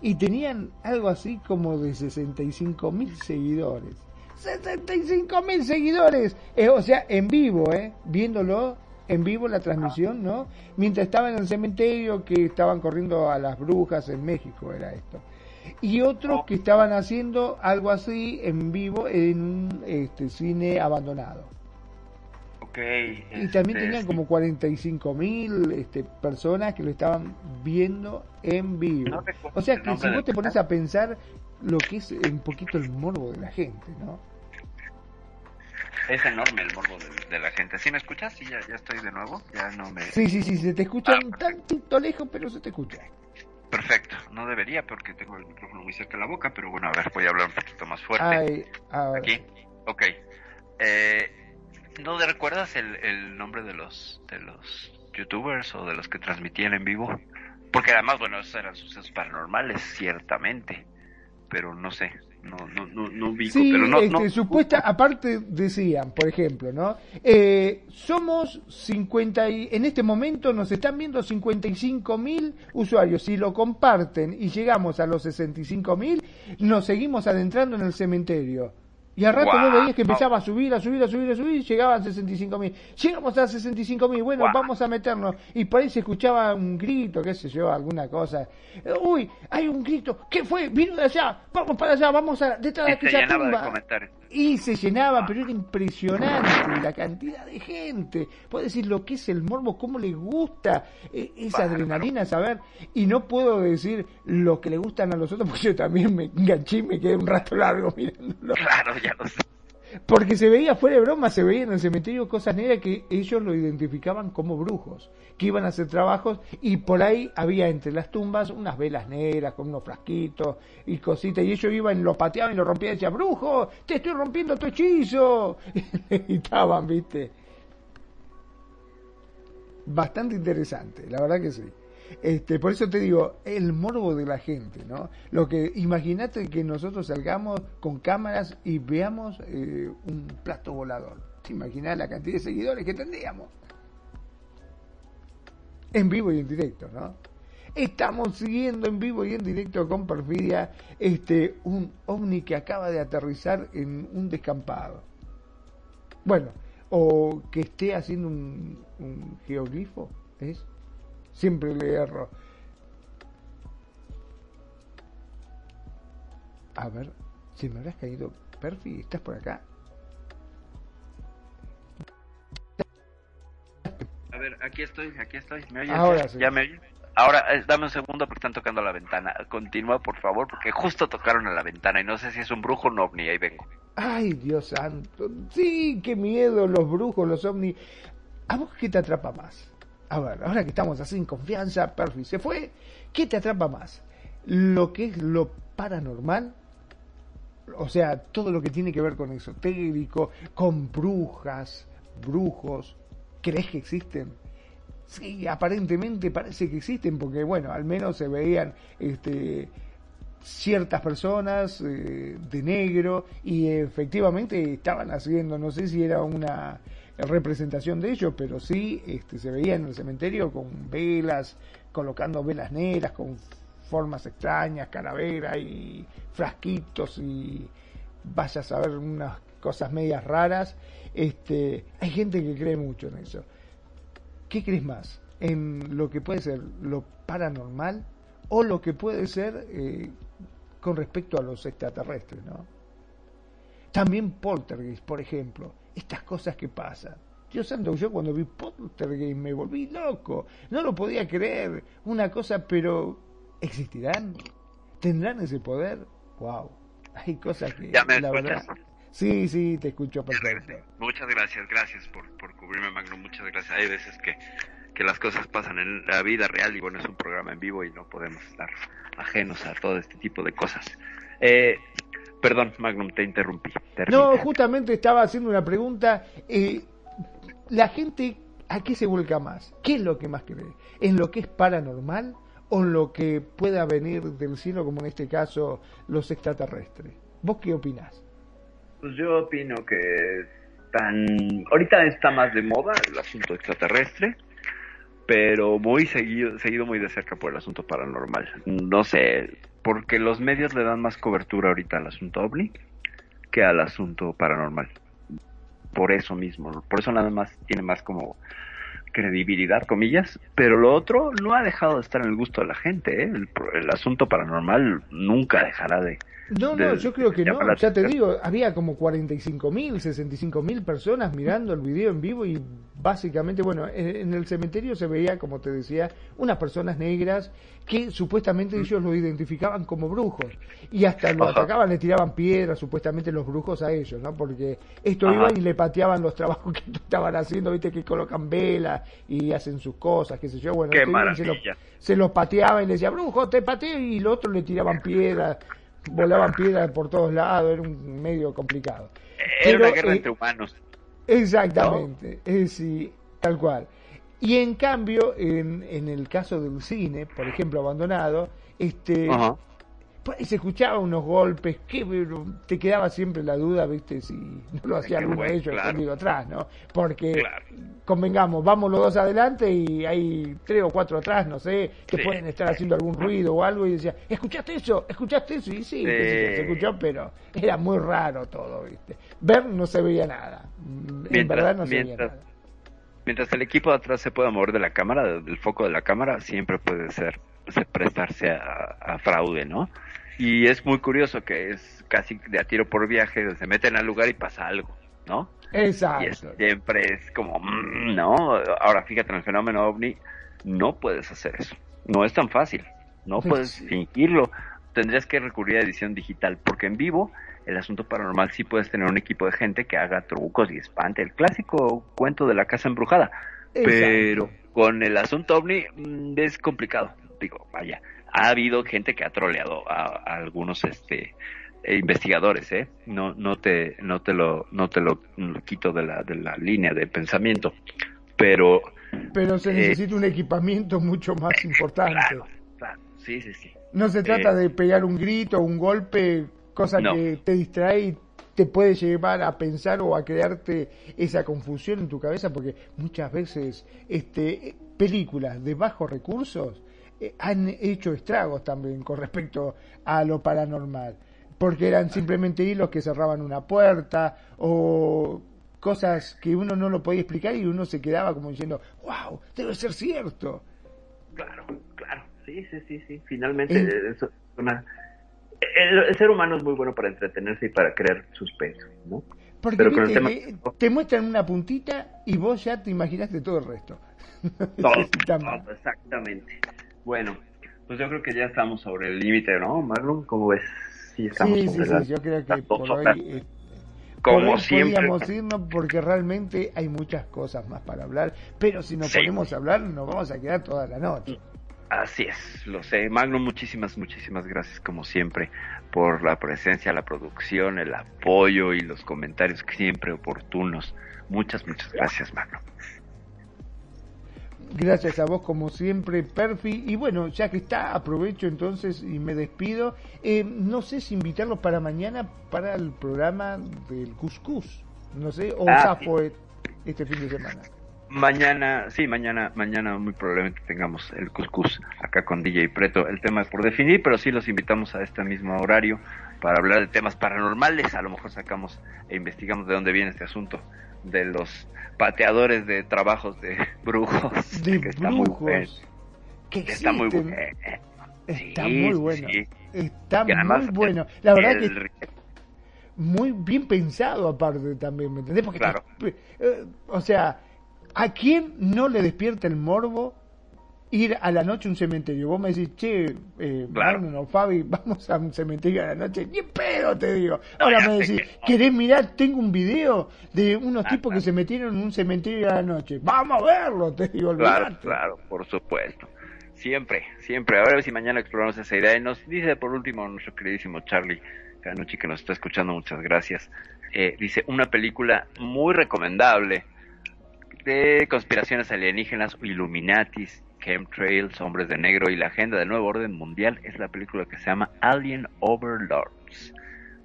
Y tenían algo así como de 65 mil seguidores. 75 mil seguidores, Eh, o sea, en vivo, ¿eh? Viéndolo en vivo la transmisión, ¿no? Mientras estaban en el cementerio que estaban corriendo a las brujas en México, era esto. Y otros que estaban haciendo algo así en vivo en un este, cine abandonado. Ok. Y también este, tenían como 45 mil este, personas que lo estaban viendo en vivo. No o sea que si vos te pones a pensar lo que es un poquito el morbo de la gente, ¿no? Es enorme el morbo de, de la gente. ¿Sí me escuchas? Sí, ya, ya estoy de nuevo. Ya no me... Sí, sí, sí, se te escucha Ah, un tantito lejos, pero se te escucha. Perfecto. No debería porque tengo el micrófono muy cerca de la boca, pero bueno, a ver, voy a hablar un poquito más fuerte. Ay, a ver. Aquí. Ok. Eh, ¿No te recuerdas el, el nombre de los de los youtubers o de los que transmitían en vivo? Porque además, bueno, esos eran sucesos paranormales, ciertamente. Pero no sé, no no no, no ubico, Sí, pero no, este, no- supuesta, aparte decían, por ejemplo, ¿no? Eh, somos 50 y, en este momento nos están viendo 55 mil usuarios. Si lo comparten y llegamos a los 65 mil, nos seguimos adentrando en el cementerio. Y al rato vos veías que empezaba a subir, a subir, a subir, a subir y llegaban 65 mil. Llegamos a 65 mil, bueno, vamos a meternos. Y por ahí se escuchaba un grito, qué sé yo, alguna cosa. Uy, hay un grito, ¿qué fue? Vino de allá, vamos para allá, vamos a, detrás de y se aquella de tumba. Y se llenaba, pero era impresionante la cantidad de gente. Puedo decir lo que es el morbo, cómo le gusta eh, esa adrenalina, saber. Y no puedo decir lo que le gustan a los otros, porque yo también me enganché y me quedé un rato largo mirándolo. Claro, ya lo sé. Porque se veía, fuera de broma, se veía en el cementerio cosas negras que ellos lo identificaban como brujos, que iban a hacer trabajos y por ahí había entre las tumbas unas velas negras con unos frasquitos y cositas y ellos iban, lo pateaban y lo rompían y decían, brujo, te estoy rompiendo tu hechizo. Y estaban, viste. Bastante interesante, la verdad que sí. Este, por eso te digo, el morbo de la gente, ¿no? Lo que imagínate que nosotros salgamos con cámaras y veamos eh, un plato volador. ¿Te imaginas la cantidad de seguidores que tendríamos? En vivo y en directo, ¿no? Estamos siguiendo en vivo y en directo con Perfidia este, un ovni que acaba de aterrizar en un descampado. Bueno, o que esté haciendo un, un geoglifo, ¿es? Siempre le erro. A ver, si me habrás caído, Perfi, ¿estás por acá? A ver, aquí estoy, aquí estoy. ¿Me oyes? Ahora ¿Ya, sí. ¿Ya me oyes? Ahora, eh, dame un segundo porque están tocando la ventana. Continúa, por favor, porque justo tocaron a la ventana y no sé si es un brujo o un ovni. Ahí vengo. Ay, Dios santo. Sí, qué miedo, los brujos, los ovnis. ¿A vos qué te atrapa más? A ver, ahora que estamos así en confianza, Perfi se fue. ¿Qué te atrapa más? ¿Lo que es lo paranormal? O sea, todo lo que tiene que ver con esotérico, con brujas, brujos. ¿Crees que existen? Sí, aparentemente parece que existen, porque bueno, al menos se veían este, ciertas personas eh, de negro y efectivamente estaban haciendo, no sé si era una representación de ellos, pero sí este, se veía en el cementerio con velas, colocando velas negras, con formas extrañas, calavera y frasquitos y vaya a saber unas cosas medias raras. Este, hay gente que cree mucho en eso. ¿Qué crees más? ¿En lo que puede ser lo paranormal o lo que puede ser eh, con respecto a los extraterrestres, ¿no? También poltergeist, por ejemplo, estas cosas que pasan. Dios santo, yo cuando vi poltergeist me volví loco, no lo podía creer, una cosa, pero ¿existirán? ¿Tendrán ese poder? Wow, hay cosas que ¿Ya me la escuchas? verdad. Sí, sí, te escucho perfecto. Muchas gracias, gracias por, por cubrirme, Magno. Muchas gracias. Hay veces que, que las cosas pasan en la vida real y bueno, es un programa en vivo y no podemos estar ajenos a todo este tipo de cosas. Eh, perdón, Magnum, te interrumpí. No, justamente estaba haciendo una pregunta. eh, la gente, ¿a qué se vuelca más? ¿Qué es lo que más cree? ¿En lo que es paranormal o en lo que pueda venir del cielo, como en este caso los extraterrestres? ¿Vos qué opinás? Pues yo opino que tan... ahorita está más de moda el asunto extraterrestre, pero muy seguido, seguido muy de cerca por el asunto paranormal. No sé, porque los medios le dan más cobertura ahorita al asunto ovni que al asunto paranormal. Por eso mismo, por eso nada más tiene más como credibilidad, comillas, pero lo otro no ha dejado de estar en el gusto de la gente. ¿eh? El, el asunto paranormal nunca dejará de... No, de- no, yo creo que no. Ya te digo, había como 45 mil, 65 mil personas mirando el video en vivo y básicamente, bueno, en, en el cementerio se veía, como te decía, unas personas negras que supuestamente ellos lo identificaban como brujos y hasta lo Ajá. atacaban, le tiraban piedras supuestamente los brujos a ellos, ¿no? Porque esto Ajá. iban y le pateaban los trabajos que estaban haciendo, viste que colocan velas y hacen sus cosas, qué sé yo, bueno, este se los pateaba y le decía, brujo, te pateo, y los otros le tiraban piedras, volaban piedras por todos lados, era un medio complicado. Era una Pero, guerra eh, entre humanos. Exactamente, es sí, tal cual. Y en cambio, en, en el caso del cine, por ejemplo, abandonado, este, se escuchaba unos golpes que te quedaba siempre la duda, viste, si no lo hacía alguno de ellos claro. atrás, ¿no? Porque Claro. convengamos, vamos los dos adelante y hay tres o cuatro atrás, no sé, que Sí. pueden estar haciendo algún ruido o algo y decía, ¿escuchaste eso? ¿Escuchaste eso? Y sí, yo, se Sí. escuchó, pero era muy raro todo, ¿viste? Ver no se veía nada. En verdad no se veía nada. Mientras el equipo de atrás se pueda mover de la cámara, del foco de la cámara, siempre puede ser, se prestarse a, a fraude, ¿no? Y es muy curioso que es casi de a tiro por viaje, se meten al lugar y pasa algo, ¿no? Y es- Exacto. siempre es como, mm, ¿no? Ahora fíjate, en el fenómeno ovni no puedes hacer eso. No es tan fácil. No puedes sí. fingirlo. Tendrías que recurrir a edición digital, porque en vivo el asunto paranormal sí puedes tener un equipo de gente que haga trucos y espante. El clásico cuento de la casa embrujada. Pero con el asunto ovni mm, es complicado. Digo, vaya, ha habido gente que ha troleado a, a algunos este eh, investigadores, ¿eh? No, no te, no te lo, no te lo, lo quito de la, de la línea de pensamiento, pero Pero se Eh, necesita un equipamiento mucho más importante. claro, sí, sí, sí. No se trata Eh, de pegar un grito, un golpe, cosa No. que te distrae y te puede llevar a pensar o a crearte esa confusión en tu cabeza, porque muchas veces este, películas de bajos recursos eh, han hecho estragos también con respecto a lo paranormal, porque eran simplemente hilos que cerraban una puerta o cosas que uno no lo podía explicar y uno se quedaba como diciendo, wow, debe ser cierto. Claro, claro, sí, sí, sí, sí. Finalmente, Eh. eso es una- el, el ser humano es muy bueno para entretenerse y para crear suspenso, ¿no? Porque Pero viste tema- te muestran una puntita y vos ya te imaginaste todo el resto. Todo, todo, exactamente. Bueno, pues yo creo que ya estamos sobre el límite, ¿no, Marlon? ¿Cómo ves? Sí, estamos Sí, sobre sí, las- yo creo que por hoy, eh, Como por siempre. podríamos irnos porque realmente hay muchas cosas más para hablar, pero si nos Sí. ponemos a hablar nos vamos a quedar toda la noche. Así es, lo sé. Magnum, muchísimas, muchísimas gracias como siempre por la presencia, la producción, el apoyo y los comentarios siempre oportunos. Muchas, muchas gracias, Magnum. Gracias a vos como siempre, Perfi. Y bueno, ya que está, aprovecho entonces y me despido. Eh, no sé si invitarlos para mañana para el programa del Cuscús. No sé, o Ah, Zafo este fin de semana. Mañana, sí, mañana, mañana muy probablemente tengamos el cuscús acá con DJ Preto. El tema es por definir, pero sí los invitamos a este mismo horario para hablar de temas paranormales. A lo mejor sacamos e investigamos de dónde viene este asunto de los pateadores de trabajos de brujos. De que está muy bueno. que Que está muy bueno. Está Sí, muy bueno. sí. Está muy bueno. La verdad el- que muy bien pensado aparte también, ¿me entendés? Porque Claro. eh, o sea, ¿a quién no le despierta el morbo ir a la noche a un cementerio? Vos me decís, che, eh, Claro. Magnum o Fabi, vamos a un cementerio a la noche. Ni pedo te digo. Ahora me decís, que no. ¿querés mirar? Tengo un video de unos Ah, tipos que se metieron en un cementerio a la noche. Vamos a verlo, te digo, Claro, olvidate. claro, por supuesto. Siempre, siempre. A ver si mañana exploramos esa idea. Y nos dice por último nuestro queridísimo Charlie Canucci, que nos está escuchando, muchas gracias. Eh, dice, una película muy recomendable de conspiraciones alienígenas, Illuminatis, chemtrails, hombres de negro y la agenda del nuevo orden mundial es la película que se llama Alien Overlords.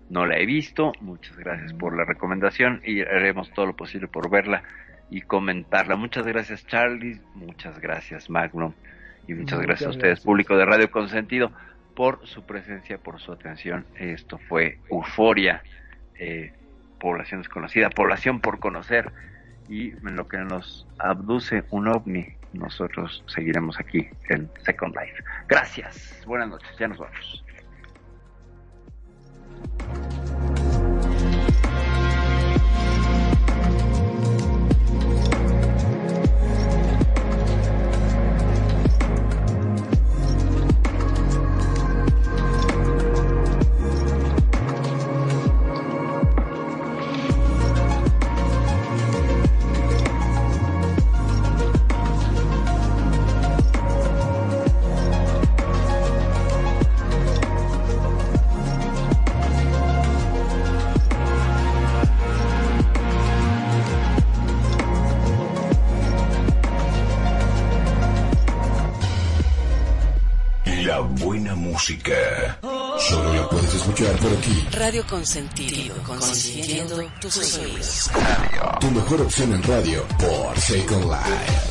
No la he visto, muchas gracias por la recomendación y haremos todo lo posible por verla y comentarla. Muchas gracias Charlie, muchas gracias Magnum y muchas, Muchas gracias a ustedes, gracias. público de Radio Consentido, por su presencia, por su atención. Esto fue Euforia, eh, población desconocida, población por conocer y en lo que nos abduce un ovni, nosotros seguiremos aquí en Second Life. Gracias, buenas noches, ya nos vamos. Radio Consentido, consintiendo tus oídos. Tu mejor opción en radio por Second Life.